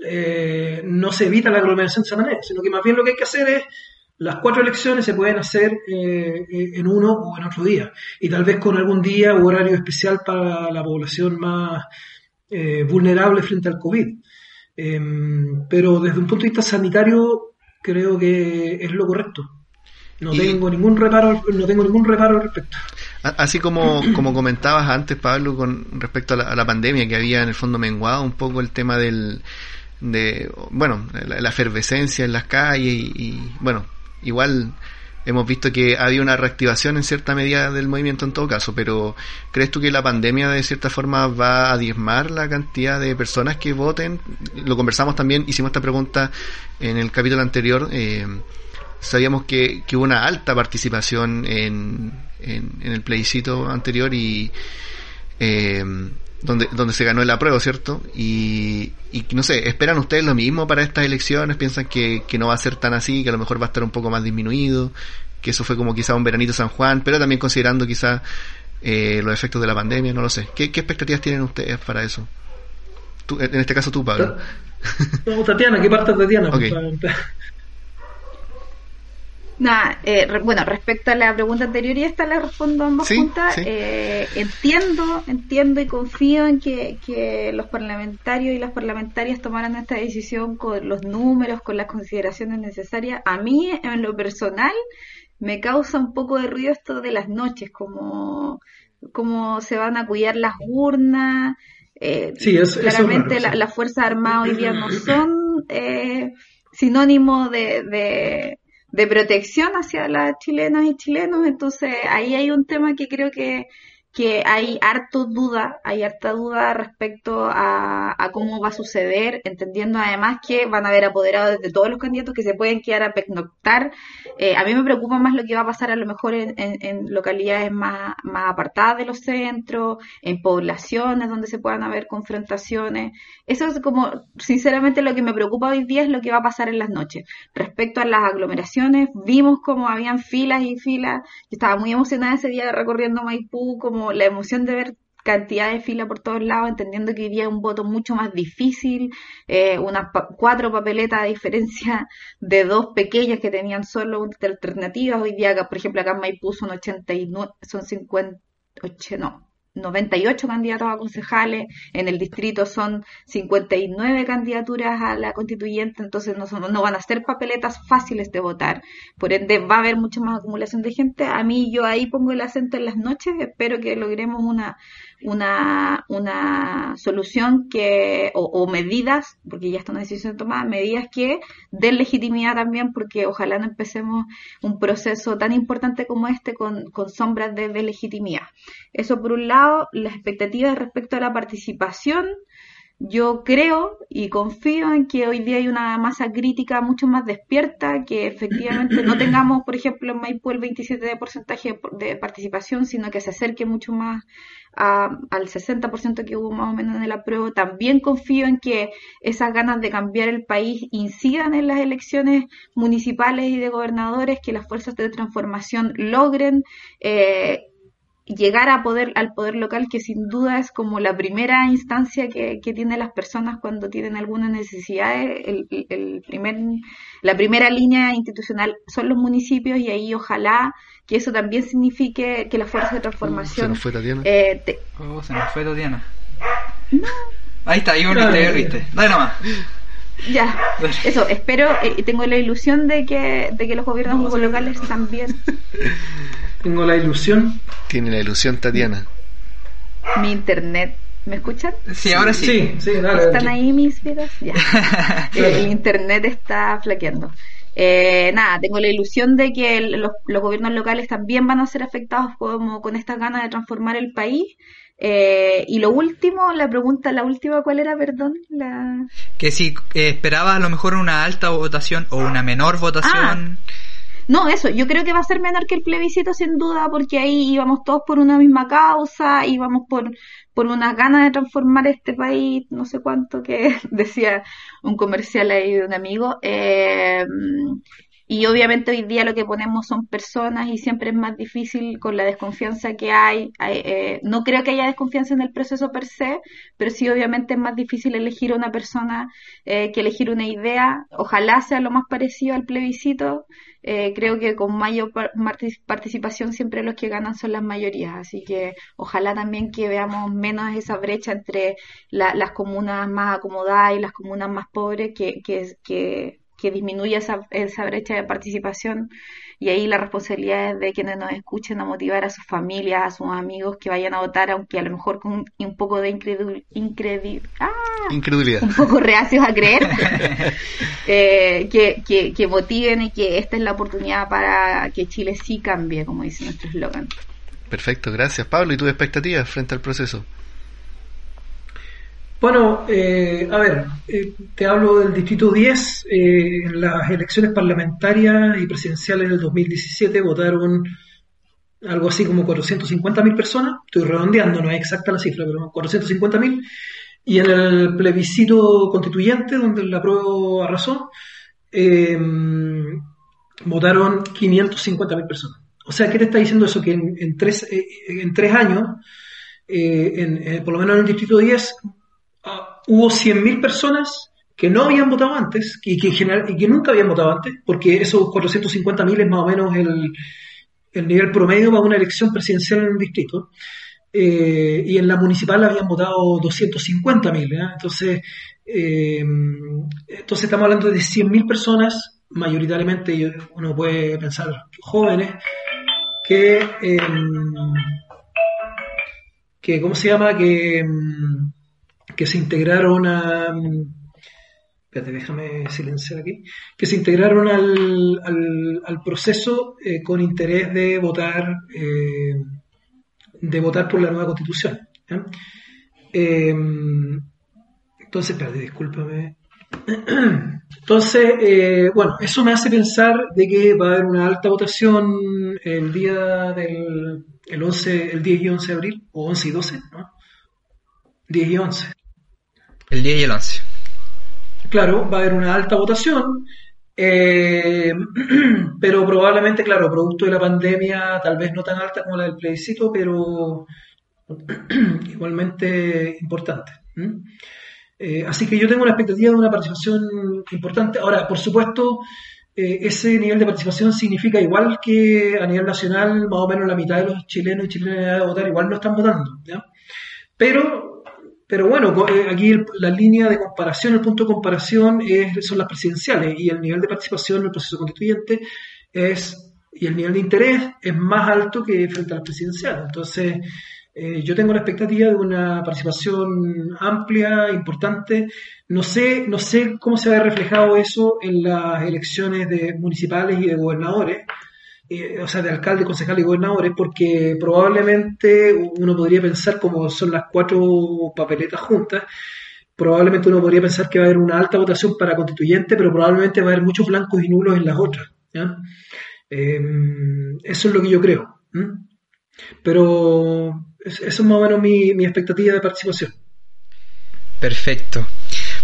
eh, no se evita la aglomeración manera, sino que más bien lo que hay que hacer es las cuatro elecciones se pueden hacer eh, en uno o en otro día, y tal vez con algún día u horario especial para la población más eh, vulnerable frente al COVID. Em, pero desde un punto de vista sanitario creo que es lo correcto. No y... tengo ningún reparo, no tengo ningún reparo al respecto.
Así como, como comentabas antes, Pablo, con respecto a la, a la pandemia que había en el fondo menguado un poco el tema del, de, bueno, la, efervescencia en las calles y, bueno, igual hemos visto que había una reactivación en cierta medida del movimiento en todo caso, pero ¿crees tú que la pandemia de cierta forma va a diezmar la cantidad de personas que voten? Lo conversamos también, hicimos esta pregunta en el capítulo anterior. Eh, sabíamos que, que hubo una alta participación en, en, el plebiscito anterior y eh, donde, donde se ganó el apruebo, ¿cierto? Y, y no sé, ¿esperan ustedes lo mismo para estas elecciones? ¿Piensan que, que no va a ser tan así, que a lo mejor va a estar un poco más disminuido? Que eso fue como quizá un veranito San Juan, pero también considerando quizá eh, los efectos de la pandemia, no lo sé. ¿Qué, qué expectativas tienen ustedes para eso? en este caso tú, Pablo.
No, Tatiana, ¿qué parte Tatiana?
Okay.
Nada, eh, bueno, respecto a la pregunta anterior, y esta la respondo ambas juntas. Eh, entiendo, entiendo y confío en que, que, los parlamentarios y las parlamentarias tomaran esta decisión con los números, con las consideraciones necesarias. A mí, en lo personal, me causa un poco de ruido esto de las noches, como cómo se van a cuidar las urnas. Eh,
sí, es,
claramente las Fuerzas Armadas hoy día no son eh, sinónimo de de protección hacia las chilenas y chilenos. Entonces ahí hay un tema que creo que que hay harto duda, hay harta duda respecto a, cómo va a suceder, entendiendo además que van a haber apoderados de todos los candidatos que se pueden quedar a pernoctar. Eh, a mí me preocupa más lo que va a pasar a lo mejor en, localidades más, más apartadas de los centros, en poblaciones donde se puedan haber confrontaciones. Eso es como, sinceramente, lo que me preocupa hoy día es lo que va a pasar en las noches. Respecto a las aglomeraciones, vimos como habían filas y filas. Yo estaba muy emocionada ese día recorriendo Maipú, como la emoción de ver cantidad de fila por todos lados, entendiendo que hoy día es un voto mucho más difícil, eh, unas cuatro papeletas a diferencia de dos pequeñas que tenían solo alternativas. Hoy día, por ejemplo, acá en Maipú son 89, son 50, no, 98 candidatos a concejales, en el distrito son 59 candidaturas a la constituyente, entonces no, son, no van a ser papeletas fáciles de votar, por ende va a haber mucha más acumulación de gente. A mí yo ahí pongo el acento en las noches, espero que logremos una una, una solución que, o, medidas, porque ya está una decisión tomada, medidas que den legitimidad también, porque ojalá no empecemos un proceso tan importante como este con, con sombras de, de legitimidad. Eso por un lado, las expectativas respecto a la participación, yo creo y confío en que hoy día hay una masa crítica mucho más despierta, que efectivamente no tengamos, por ejemplo, en Maipú el 27% de porcentaje de participación, sino que se acerque mucho más a, al 60% que hubo más o menos en el apruebo. También confío en que esas ganas de cambiar el país incidan en las elecciones municipales y de gobernadores, que las fuerzas de transformación logren eh, llegar a poder, al poder local, que sin duda es como la primera instancia que, que tienen las personas cuando tienen alguna necesidad, el, el, primer, la primera línea institucional son los municipios y ahí ojalá que eso también signifique que la fuerza de transformación...
¿Se nos fue Tatiana?
Eh,
oh, se nos fue Tatiana. Ahí está, ahí volviste, viste. Dale nomás.
Ya, eso, espero y eh, tengo la ilusión de que, de que los gobiernos locales también
tengo la ilusión.
Tiene la ilusión, Tatiana.
Mi internet. ¿Me escuchan?
Sí, ahora sí.
sí,
¿Están ahí mis vidas? Ya. El internet está flaqueando. Eh, nada, tengo la ilusión de que los, gobiernos locales también van a ser afectados como con estas ganas de transformar el país. Eh, y lo último, la pregunta, la última, ¿cuál era, perdón? La...
Que si eh, esperabas a lo mejor una alta votación o una menor votación. Ah,
no, eso, yo creo que va a ser menor que el plebiscito sin duda, porque ahí íbamos todos por una misma causa, íbamos por, por unas ganas de transformar este país, no sé cuánto que decía un comercial ahí de un amigo. Eh, y obviamente hoy día lo que ponemos son personas y siempre es más difícil con la desconfianza que hay. Eh, no creo que haya desconfianza en el proceso per se, pero sí obviamente es más difícil elegir una persona eh, que elegir una idea. Ojalá sea lo más parecido al plebiscito. Eh, creo que con mayor participación siempre los que ganan son las mayorías. Así que ojalá también que veamos menos esa brecha entre las comunas más acomodadas y las comunas más pobres que, que, que que disminuya esa, esa brecha de participación y ahí la responsabilidad es de quienes nos escuchen a motivar a sus familias, a sus amigos que vayan a votar, aunque a lo mejor con un poco de incredul, ¡ah!
incredulidad,
un poco reacios a creer, eh, que, que, que motiven y que esta es la oportunidad para que Chile sí cambie, como dice nuestro eslogan.
Perfecto, gracias Pablo. ¿Y tus expectativas frente al proceso?
Bueno, eh, a ver, eh, te hablo del Distrito 10. eh, en las elecciones parlamentarias y presidenciales del 2017 votaron algo así como 450.000 personas. Estoy redondeando, no es exacta la cifra, pero 450.000. Y en el plebiscito constituyente, donde la prueba arrasó, eh, votaron 550.000 personas. O sea, ¿qué te está diciendo eso? Que en, en tres, eh, en tres años, en- por lo menos en el Distrito 10, ah, hubo 100.000 personas que no habían votado antes y que, nunca habían votado antes, porque esos 450.000 es más o menos el, el nivel promedio para una elección presidencial en un distrito. Eh, y en la municipal habían votado 250.000. ¿ya? Entonces, eh, entonces estamos hablando de 100.000 personas, mayoritariamente yo- uno puede pensar jóvenes, que, eh, que ¿cómo se llama? Que, mm, que se integraron a... Espérate, déjame silenciar aquí. Que se integraron al, al, proceso eh, con interés de votar, eh, de votar por la nueva constitución. Eh, entonces, espérate, discúlpame. Entonces, eh, bueno, eso me hace pensar de que va a haber una alta votación el día del el 11, el 10 y 11 de abril, o 11 y 12, ¿no? 10 y 11.
El 10 y el 11.
Claro, va a haber una alta votación, eh, pero probablemente, claro, producto de la pandemia, tal vez no tan alta como la del plebiscito, pero igualmente importante. Eh, así que yo tengo una expectativa de una participación importante. Ahora, por supuesto, eh, ese nivel de participación significa igual que a nivel nacional, más o menos la mitad de los chilenos y chilenas de votar igual no están votando. Pero, pero bueno, eh, aquí el- la línea de comparación, el punto de comparación es, son las presidenciales y el nivel de participación en el proceso constituyente es, y el nivel de interés es más alto que frente a las presidenciales. Entonces, eh, yo tengo la expectativa de una participación amplia, importante. No sé, no sé cómo se ve reflejado eso en las elecciones de municipales y de gobernadores, eh, o sea, de alcalde, concejal y gobernadores, porque probablemente uno podría pensar, como son las cuatro papeletas juntas, probablemente uno podría pensar que va a haber una alta votación para constituyente, pero probablemente va a haber muchos blancos y nulos en las otras. Eh, eso es lo que yo creo. Pero es- eso es más o menos mi, mi expectativa de participación.
Perfecto.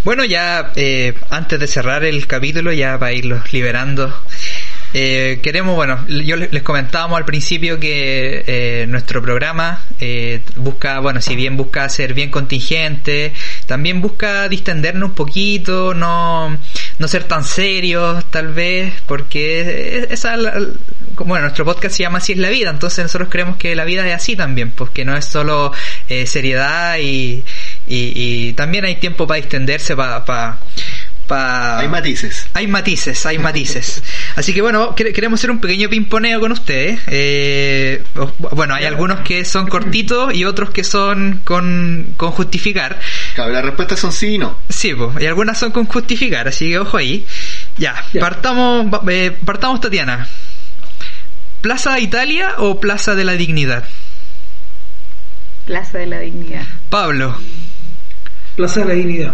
Bueno, ya eh, antes de cerrar el capítulo, ya para irlos liberando, eh, queremos, bueno, yo les comentábamos al principio que eh, nuestro programa eh, busca, bueno, si bien busca ser bien contingente, también busca distendernos un poquito, no, no ser tan serios, tal vez, porque esa, bueno, nuestro podcast se llama Así es la vida, entonces nosotros creemos que la vida es así también, pues que no es solo eh, seriedad y, y, y también hay tiempo para distenderse, para... para pa-
Hay matices.
hay matices, hay matices. Así que bueno, quere- queremos hacer un pequeño pimponeo con ustedes. Eh, bueno, hay algunos que son cortitos y otros que son con, con justificar.
Claro, las respuestas son sí y no.
Sí, pues, y algunas son con justificar, así que ojo ahí. Ya,
Ya.
partamos, eh, partamos Tatiana. ¿Plaza Italia o Plaza de la Dignidad?
Plaza de la Dignidad.
Pablo,
Plaza de la Dignidad.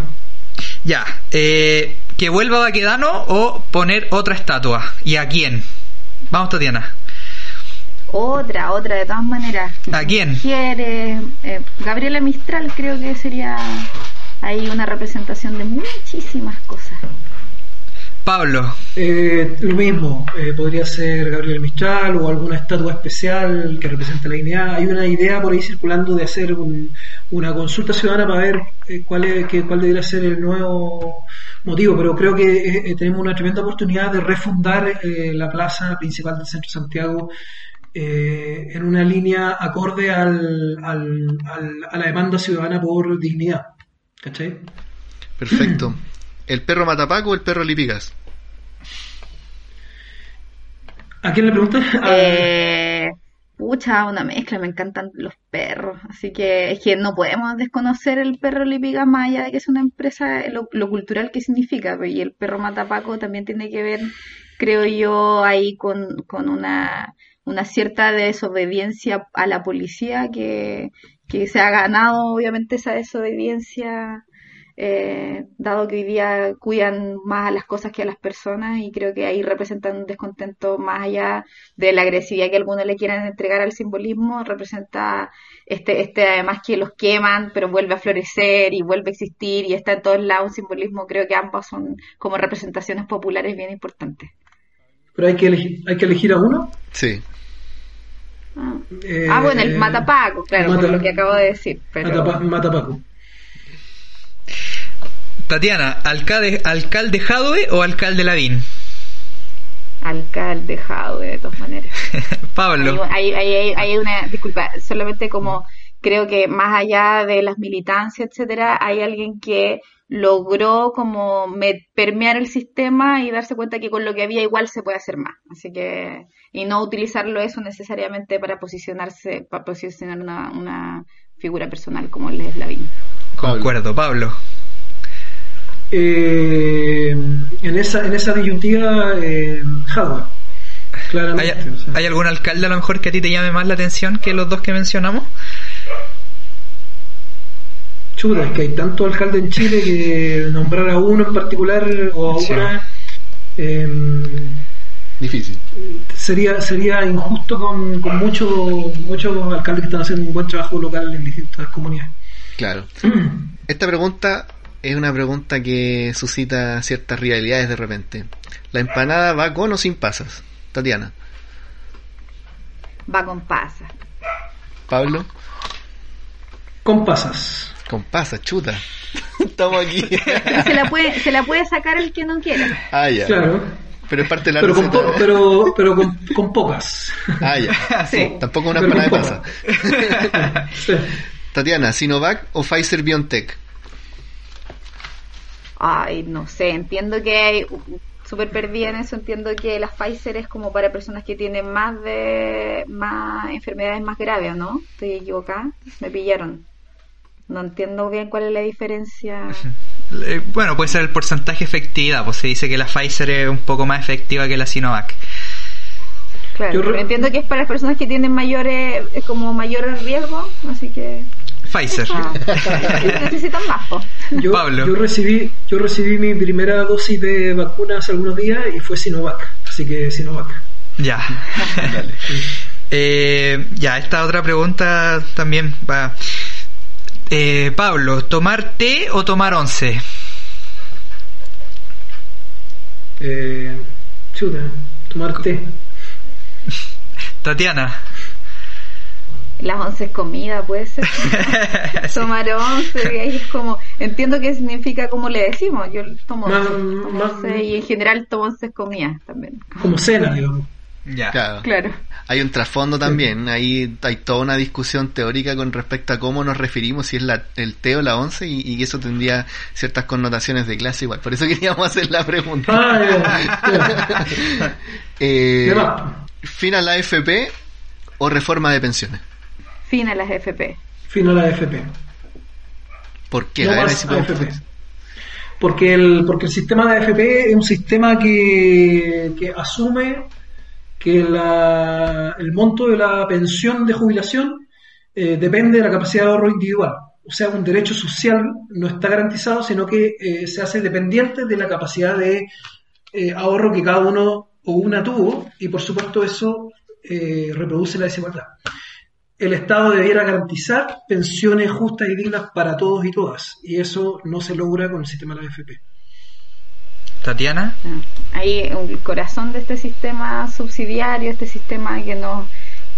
Ya, eh, ¿que vuelva Baquedano o poner otra estatua? ¿Y a quién? Vamos Tatiana.
Otra, otra, de todas maneras.
¿A quién?
Quiere, eh, Gabriela Mistral creo que sería ahí una representación de muchísimas cosas.
Pablo,
Eh, lo mismo, eh, podría ser Gabriel Mistral o alguna estatua especial que represente la dignidad. Hay una idea por ahí circulando de hacer un- una consulta ciudadana para ver eh, cuál, es, que, cuál debería ser el nuevo motivo, pero creo que eh, eh, tenemos una tremenda oportunidad de refundar eh, la plaza principal del centro de Santiago eh, en una línea acorde al, al- al- a la demanda ciudadana por dignidad. ¿Cachai?
Perfecto. ¿El perro matapaco o el perro lipigas?
¿A quién le preguntas?
Eh, pucha, una mezcla, me encantan los perros, así que es que no podemos desconocer el perro Lipigas más allá de que es una empresa, lo, lo cultural que significa, pues, y el perro Matapaco también tiene que ver, creo yo, ahí con, con una, una cierta desobediencia a la policía que, que se ha ganado obviamente esa desobediencia eh, dado que hoy día cuidan más a las cosas que a las personas y creo que ahí representan un descontento más allá de la agresividad que algunos le quieran entregar al simbolismo, representa este, este además que los queman, pero vuelve a florecer y vuelve a existir y está en todos lados un simbolismo, creo que ambos son como representaciones populares bien importantes.
Pero hay que elegir, hay que elegir a uno.
Sí.
Ah, ah bueno, el Matapaco, claro, por lo que acabo de decir. Pero...
Matapaco.
Tatiana, ¿alcalde, alcalde Jadwe o alcalde Lavín?
Alcalde Jadwe, de todas maneras.
Pablo.
Hay, hay, hay, una, disculpa, solamente como creo que más allá de las militancias, etcétera, hay alguien que logró como permear el sistema y darse cuenta que con lo que había igual se puede hacer más. Así que, y no utilizarlo eso necesariamente para posicionarse, para posicionar una, una figura personal como el es Lavín.
Concuerdo, Pablo.
Eh, en esa en esa disyuntiva eh,
claramente. ¿Hay, algún alcalde a lo mejor que a ti te llame más la atención que los dos que mencionamos?
Chuta, es que hay tanto alcalde en Chile que nombrar a uno en particular o a una em,
difícil
sería sería injusto con, con muchos muchos alcaldes que están haciendo un buen trabajo local en distintas comunidades.
Claro. Esta pregunta es una pregunta que suscita ciertas rivalidades de repente. ¿La empanada va con o sin pasas? Tatiana.
Va con pasas.
Pablo.
Con pasas.
Con pasas, chuta. Estamos aquí.
se, la puede, se la puede sacar el que no quiera.
Ah, ya.
Claro.
Pero es parte de la
pero Con pero pero con, con, pocas.
Ah, ya. Sí. Tampoco una empanada de pasas. sí. Tatiana, ¿Sinovac o Pfizer BioNTech?
Ay, no sé, entiendo que hay súper perdida en eso, entiendo que la Pfizer es como para personas que tienen más de más enfermedades más graves, ¿no? Estoy equivocada, me pillaron. No entiendo bien cuál es la diferencia.
Bueno, puede ser el porcentaje de efectividad, pues se dice que la Pfizer es un poco más efectiva que la Sinovac.
Claro, pero entiendo que es para las personas que tienen mayores, como mayores riesgos, así que
Pfizer.
necesitan más.
Yo, Pablo. Yo recibí, yo recibí mi primera dosis de vacuna hace algunos días y fue Sinovac, así que Sinovac.
Ya. eh, ya, esta otra pregunta también va. Eh, Pablo, ¿tomar té o tomar once?
Eh, chuta, tomar té.
Tatiana
las once comidas, puede ser. Tomar once, y ahí es como, entiendo qué significa como le decimos, yo tomo, once y en general tomo once comidas también.
Como cena, digamos.
Ya. Claro. Hay un trasfondo también, ahí hay toda una discusión teórica con respecto a cómo nos referimos, si es la, el té o la once, y, y, eso tendría ciertas connotaciones de clase igual. Por eso queríamos hacer la pregunta. Ah, eh, ¿Fin a la FP o reforma de pensiones?
Fin a las FP.
Fin a las FP.
¿Por qué?
Porque el, porque el sistema de AFP es un sistema que, que asume que la, el monto de la pensión de jubilación eh, depende de la capacidad de ahorro individual. O sea, un derecho social no está garantizado, sino que eh, se hace dependiente de la capacidad de eh, ahorro que cada uno o una tuvo, y por supuesto eso reproduce la desigualdad el Estado debiera garantizar pensiones justas y dignas para todos y todas. Y eso no se logra con el sistema de la AFP.
Tatiana.
Ah, ahí el corazón de este sistema subsidiario, este sistema que nos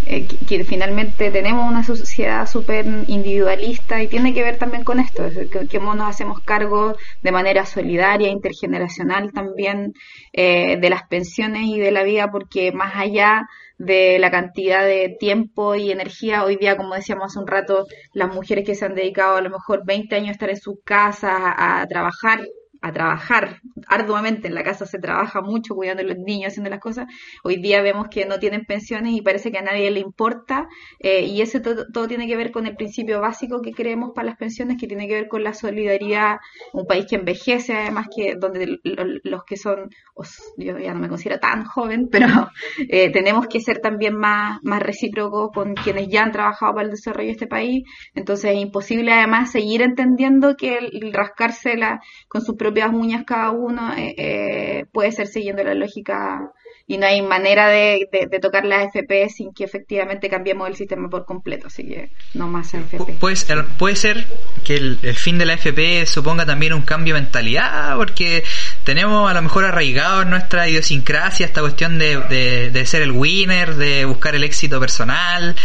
eh, que, finalmente tenemos una sociedad súper individualista y tiene que ver también con esto, que, que nos hacemos cargo de manera solidaria, intergeneracional también eh, de las pensiones y de la vida, porque más allá de la cantidad de tiempo y energía. Hoy día, como decíamos hace un rato, las mujeres que se han dedicado a lo mejor 20 años a estar en sus casas, a, trabajar, a trabajar arduamente, en la casa se trabaja mucho cuidando a los niños, haciendo las cosas, hoy día vemos que no tienen pensiones y parece que a nadie le importa eh, y eso todo, tiene que ver con el principio básico que creemos para las pensiones, que tiene que ver con la solidaridad, un país que envejece además que donde los que son, yo ya no me considero tan joven, pero eh, tenemos que ser también más, más recíprocos con quienes ya han trabajado para el desarrollo de este país, entonces es imposible además seguir entendiendo que el, rascársela con sus propias uñas cada uno eh, eh, puede ser siguiendo la lógica y no hay manera de, de, tocar la AFP sin que efectivamente cambiemos el sistema por completo, así que no más AFP.
Puede ser, puede ser que el, fin de la AFP suponga también un cambio de mentalidad, porque tenemos a lo mejor arraigado en nuestra idiosincrasia esta cuestión de, de, de ser el winner, de buscar el éxito personal,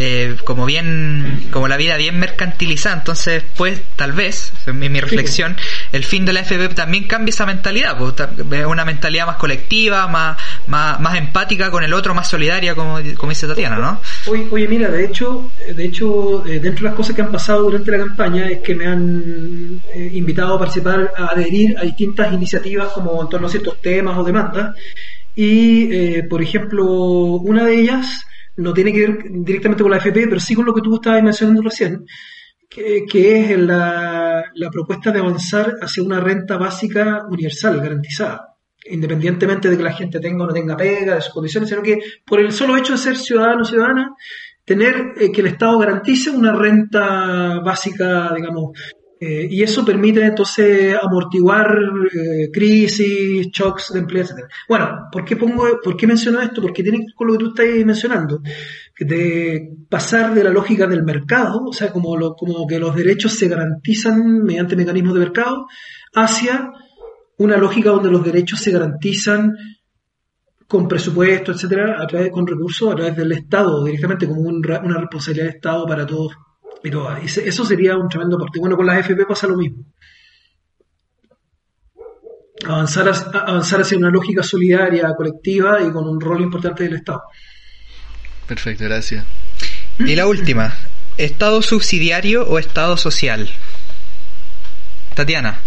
eh, como bien, como la vida bien mercantilizada, entonces pues tal vez, en mi, reflexión, el fin de la FP también cambia esa mentalidad, pues, una mentalidad más colectiva, más, más, más empática con el otro, más solidaria, como, como dice Tatiana, ¿no?
Oye, oye, mira, de hecho, de hecho, eh, dentro de las cosas que han pasado durante la campaña es que me han eh, invitado a participar, a adherir a distintas iniciativas como en torno a ciertos temas o demandas. Y, por ejemplo, una de ellas no tiene que ver directamente con la FP, pero sí con lo que tú estabas mencionando recién, que, es la, propuesta de avanzar hacia una renta básica universal, garantizada, independientemente de que la gente tenga o no tenga pega, de sus condiciones, sino que por el solo hecho de ser ciudadano o ciudadana, tener eh, que el Estado garantice una renta básica, digamos, eh, y eso permite entonces amortiguar eh, crisis, shocks de empleo, etc. Bueno, ¿por qué, pongo, ¿por qué menciono esto? Porque tiene que ver con lo que tú estás mencionando, de pasar de la lógica del mercado, o sea, como, lo, como que los derechos se garantizan mediante mecanismos de mercado, hacia una lógica donde los derechos se garantizan con presupuesto, etcétera, a través con recursos, a través del Estado, directamente como una responsabilidad del Estado para todos pero eso sería un tremendo aporte. Bueno, con las FP pasa lo mismo. Avanzar, avanzar hacia una lógica solidaria, colectiva y con un rol importante del Estado.
Perfecto, gracias.
Y la última, ¿Estado subsidiario o Estado social? Tatiana.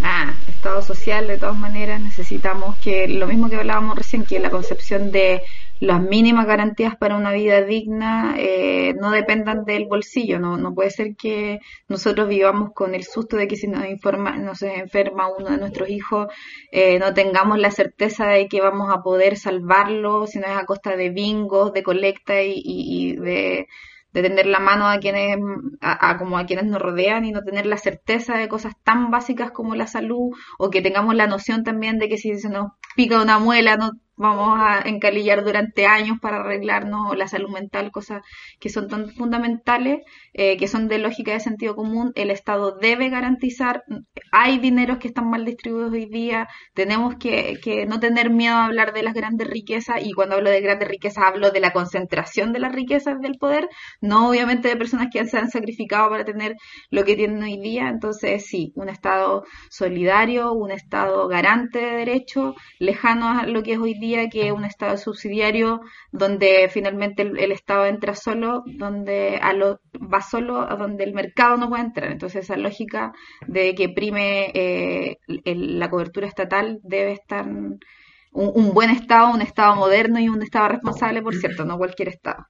Ah, Estado social, de todas maneras, necesitamos que, lo mismo que hablábamos recién, que la concepción de las mínimas garantías para una vida digna eh, no dependan del bolsillo. No, no puede ser que nosotros vivamos con el susto de que si nos, informa, nos enferma uno de nuestros hijos, eh, no tengamos la certeza de que vamos a poder salvarlo, si no es a costa de bingos, de colecta y, y, de de tener la mano a quienes a, como a quienes nos rodean y no tener la certeza de cosas tan básicas como la salud o que tengamos la noción también de que si se nos pica una muela no vamos a encalillar durante años para arreglarnos la salud mental, cosas que son tan fundamentales, eh, que son de lógica de sentido común, el Estado debe garantizar, hay dineros que están mal distribuidos hoy día, tenemos que, que no tener miedo a hablar de las grandes riquezas, y cuando hablo de grandes riquezas hablo de la concentración de las riquezas del poder, no obviamente de personas que se han sacrificado para tener lo que tienen hoy día, entonces sí, un Estado solidario, un Estado garante de derechos, lejano a lo que es hoy día, que un Estado subsidiario donde finalmente el, Estado entra solo, donde a lo, va solo a donde el mercado no puede entrar. Entonces esa lógica de que prime eh, la cobertura estatal debe estar un, buen Estado, un Estado moderno y un Estado responsable, por cierto, no cualquier Estado.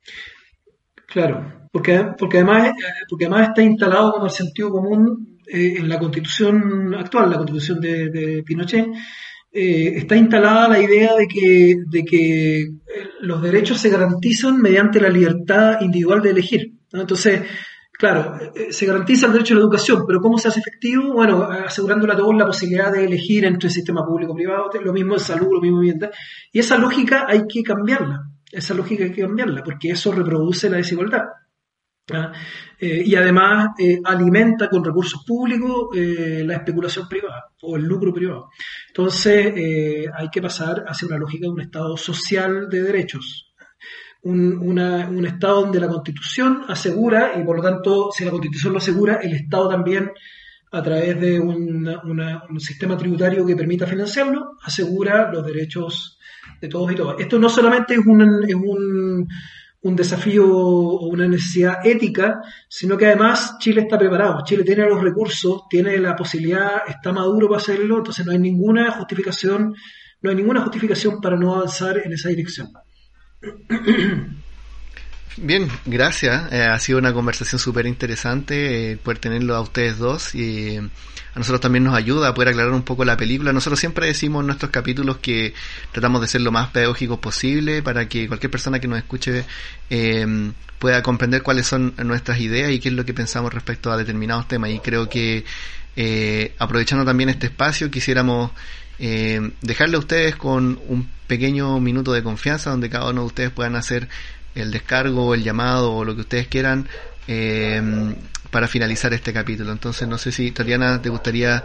Claro, porque, porque, además, porque además está instalado como el sentido común eh, en la constitución actual, la constitución de Pinochet, eh, está instalada la idea de que, de que eh, los derechos se garantizan mediante la libertad individual de elegir. Entonces, claro, eh, se garantiza el derecho a la educación, pero ¿cómo se hace efectivo? Bueno, asegurándole a todos la posibilidad de elegir entre el sistema público y privado, lo mismo en salud, lo mismo en. Y esa lógica hay que cambiarla, esa lógica hay que cambiarla, porque eso reproduce la desigualdad. Eh, y además eh, alimenta con recursos públicos eh, la especulación privada o el lucro privado. Entonces hay que pasar hacia una lógica de un Estado social de derechos. Un, Estado donde la Constitución asegura, y por lo tanto, si la Constitución lo asegura, el Estado también, a través de un sistema tributario que permita financiarlo, asegura los derechos de todos y todas. Esto no solamente es un, es un un desafío o una necesidad ética, sino que además Chile está preparado, Chile tiene los recursos, tiene la posibilidad, está maduro para hacerlo, entonces no hay ninguna justificación, no hay ninguna justificación para no avanzar en esa dirección.
Bien, gracias. Eh, ha sido una conversación súper interesante eh, poder tenerlo a ustedes dos y a nosotros también nos ayuda a poder aclarar un poco la película. Nosotros siempre decimos en nuestros capítulos que tratamos de ser lo más pedagógicos posible para que cualquier persona que nos escuche eh, pueda comprender cuáles son nuestras ideas y qué es lo que pensamos respecto a determinados temas. Y creo que eh, aprovechando también este espacio quisiéramos eh, dejarle a ustedes con un pequeño minuto de confianza donde cada uno de ustedes puedan hacer el descargo, el llamado o lo que ustedes quieran eh, para finalizar este capítulo. Entonces, no sé si, Tatiana, te gustaría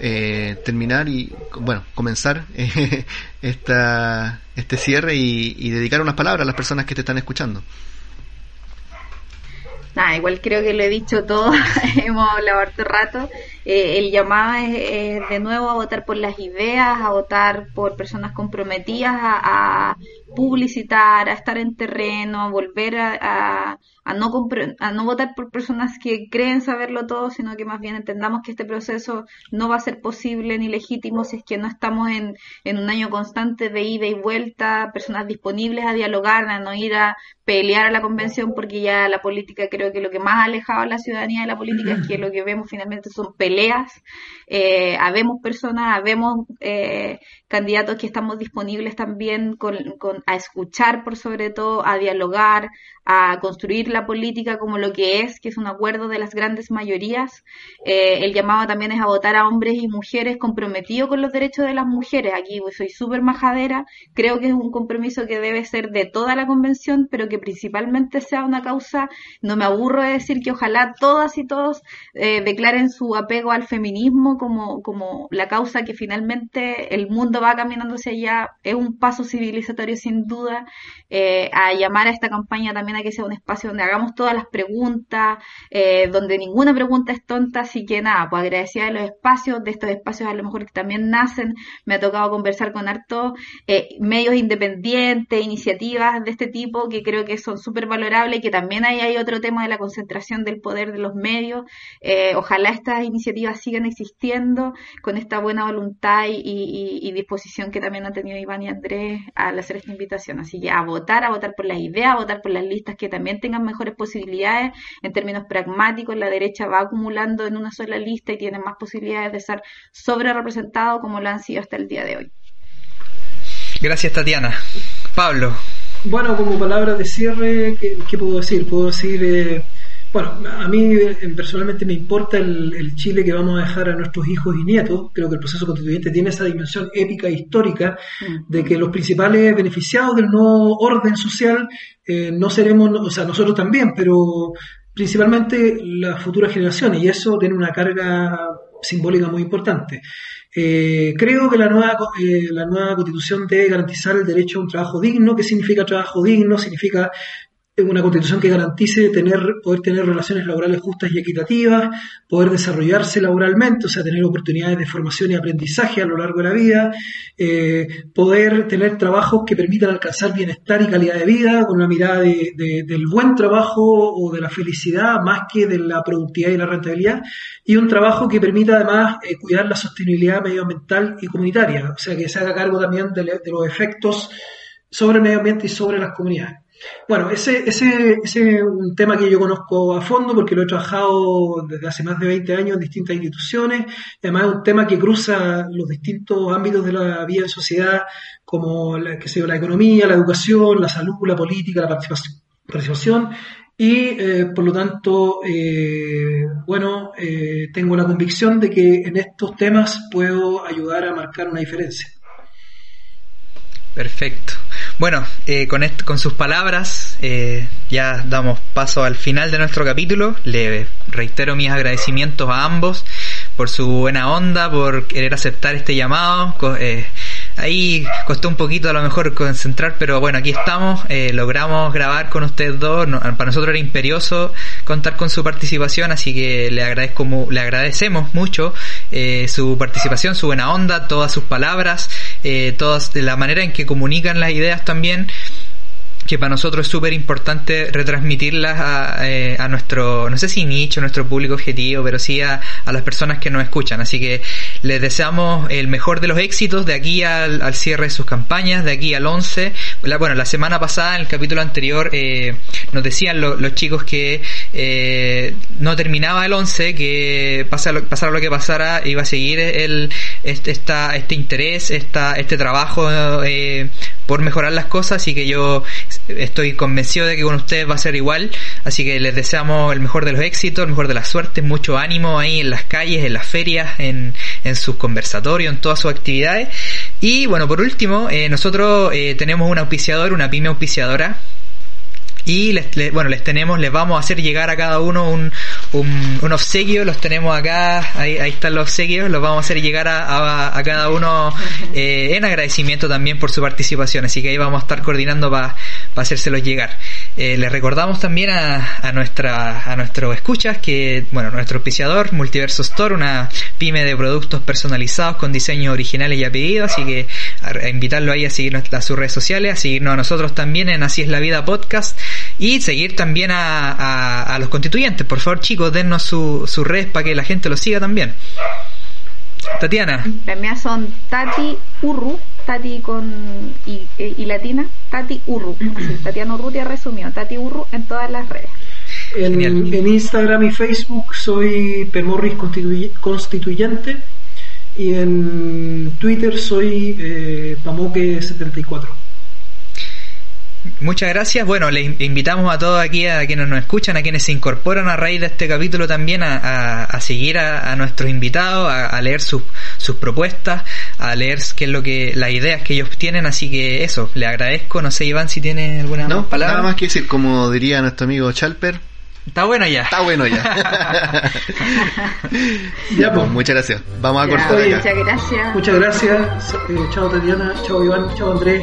eh, terminar y, bueno, comenzar eh, esta, este cierre y, dedicar unas palabras a las personas que te están escuchando.
Nada, igual creo que lo he dicho todo, hemos hablado harto rato. Eh, el llamado es, de nuevo a votar por las ideas, a votar por personas comprometidas, a, a publicitar, a estar en terreno, a volver a, a, no a no votar por personas que creen saberlo todo, sino que más bien entendamos que este proceso no va a ser posible ni legítimo si es que no estamos en, en un año constante de ida y vuelta, personas disponibles a dialogar, a no ir a pelear a la convención, porque ya la política creo que lo que más ha alejado a la ciudadanía de la política es que lo que vemos finalmente son peleas, eh, habemos personas, habemos eh, candidatos que estamos disponibles también con, con, a escuchar por sobre todo, a dialogar, a construir la política como lo que es, que es un acuerdo de las grandes mayorías. Eh, el llamado también es a votar a hombres y mujeres comprometidos con los derechos de las mujeres. Aquí pues, soy súper majadera, creo que es un compromiso que debe ser de toda la convención, pero que principalmente sea una causa, no me aburro de decir que ojalá todas y todos eh, declaren su apego al feminismo como, como la causa que finalmente el mundo va caminando hacia allá, es un paso civilizatorio sin duda, eh, a llamar a esta campaña también que sea un espacio donde hagamos todas las preguntas, eh, donde ninguna pregunta es tonta, así que nada, pues agradecida de los espacios, de estos espacios a lo mejor que también nacen, me ha tocado conversar con hartos eh, medios independientes, iniciativas de este tipo que creo que son súper valorables que también ahí hay otro tema de la concentración del poder de los medios, eh, ojalá estas iniciativas sigan existiendo con esta buena voluntad y, y, y, disposición que también han tenido Iván y Andrés al hacer esta invitación, así que a votar, a votar por las ideas, a votar por las listas que también tengan mejores posibilidades en términos pragmáticos. La derecha va acumulando en una sola lista y tiene más posibilidades de ser sobre representado como lo han sido hasta el día de hoy.
Gracias, Tatiana. Pablo.
Bueno, como palabra de cierre, ¿qué, qué puedo decir? Puedo decir, eh, bueno, a mí eh, personalmente me importa el, el, Chile que vamos a dejar a nuestros hijos y nietos. Creo que el proceso constituyente tiene esa dimensión épica e histórica de que los principales beneficiados del nuevo orden social eh, no seremos, o sea, nosotros también, pero principalmente las futuras generaciones, y eso tiene una carga simbólica muy importante. Eh, creo que la nueva, eh, la nueva constitución debe garantizar el derecho a un trabajo digno. ¿Qué significa trabajo digno? Significa una constitución que garantice tener, poder tener relaciones laborales justas y equitativas, poder desarrollarse laboralmente, o sea, tener oportunidades de formación y aprendizaje a lo largo de la vida, eh, poder tener trabajos que permitan alcanzar bienestar y calidad de vida con una mirada de, de, del buen trabajo o de la felicidad más que de la productividad y la rentabilidad, y un trabajo que permita además eh, cuidar la sostenibilidad medioambiental y comunitaria, o sea, que se haga cargo también de, de los efectos sobre el medio ambiente y sobre las comunidades. Bueno, ese, ese, es un tema que yo conozco a fondo porque lo he trabajado desde hace más de 20 años en distintas instituciones. Además es un tema que cruza los distintos ámbitos de la vida en sociedad, como la, que la economía, la educación, la salud, la política, la participación. participación y eh, por lo tanto, eh, bueno, eh, tengo la convicción de que en estos temas puedo ayudar a marcar una diferencia.
Perfecto. Bueno, eh, con, con sus palabras eh, ya damos paso al final de nuestro capítulo. Le reitero mis agradecimientos a ambos por su buena onda, por querer aceptar este llamado. Eh, ahí costó un poquito a lo mejor concentrar, pero bueno, aquí estamos, eh, logramos grabar con ustedes dos, para nosotros era imperioso contar con su participación, así que le agradezco, le agradecemos mucho eh, su participación, su buena onda, todas sus palabras, eh, todas de la manera en que comunican las ideas también. Que para nosotros es súper importante retransmitirlas a, eh, a, nuestro, no sé si nicho, nuestro público objetivo, pero sí a, a, las personas que nos escuchan. Así que les deseamos el mejor de los éxitos de aquí al, al cierre de sus campañas, de aquí al 11. La, bueno, la semana pasada, en el capítulo anterior, eh, nos decían lo, los chicos que eh, no terminaba el 11, que pasara, pasara lo que pasara, iba a seguir el, este, esta, este interés, esta, este trabajo eh, por mejorar las cosas, así que yo estoy convencido de que con ustedes va a ser igual, así que les deseamos el mejor de los éxitos, el mejor de la suerte, mucho ánimo ahí en las calles, en las ferias, en, en sus conversatorios, en todas sus actividades. Y bueno, por último, eh, nosotros eh, tenemos un auspiciador, una pyme auspiciadora, y les, bueno les tenemos les vamos a hacer llegar a cada uno un, un, un obsequio. Los tenemos acá ahí, ahí, están los obsequios. Los vamos a hacer llegar a, a, a cada uno eh, en agradecimiento también por su participación. Así que ahí vamos a estar coordinando para pa hacérselos llegar eh, les recordamos también a, a nuestra a nuestros escuchas que bueno nuestro auspiciador Multiverso Store una pyme de productos personalizados con diseños originales y apellidos así que a, a invitarlo ahí a seguirnos a sus redes sociales a seguirnos a nosotros también en Así es la vida podcast y seguir también a, a, a, los constituyentes. Por favor, chicos, dennos su, su red para que la gente lo siga también. Tatiana.
Las mías son Tati Urru, Tati con y, y latina, Tati Urru. Así, Tatiana Urrutia resumió, Tati Urru en todas las redes.
En, en, Instagram y Facebook soy Pemorris Constituy Constituyente y en Twitter soy eh, Pamoque74.
Muchas gracias. Bueno, le invitamos a todos aquí, a quienes nos escuchan, a quienes se incorporan a raíz de este capítulo también, a, a, a seguir a, a, nuestros invitados, a, leer sus, sus propuestas, a leer qué es lo que, las ideas que ellos tienen. Así que eso, le agradezco. No sé, Iván, si tiene alguna
no,
palabra.
Nada más que decir, como diría nuestro amigo Chalper.
Está bueno ya.
Está bueno ya. ya pues, muchas gracias. Vamos a cortar
acá. Muchas gracias.
Muchas gracias. Eh, chao Tatiana, chao Iván, chao Andrés.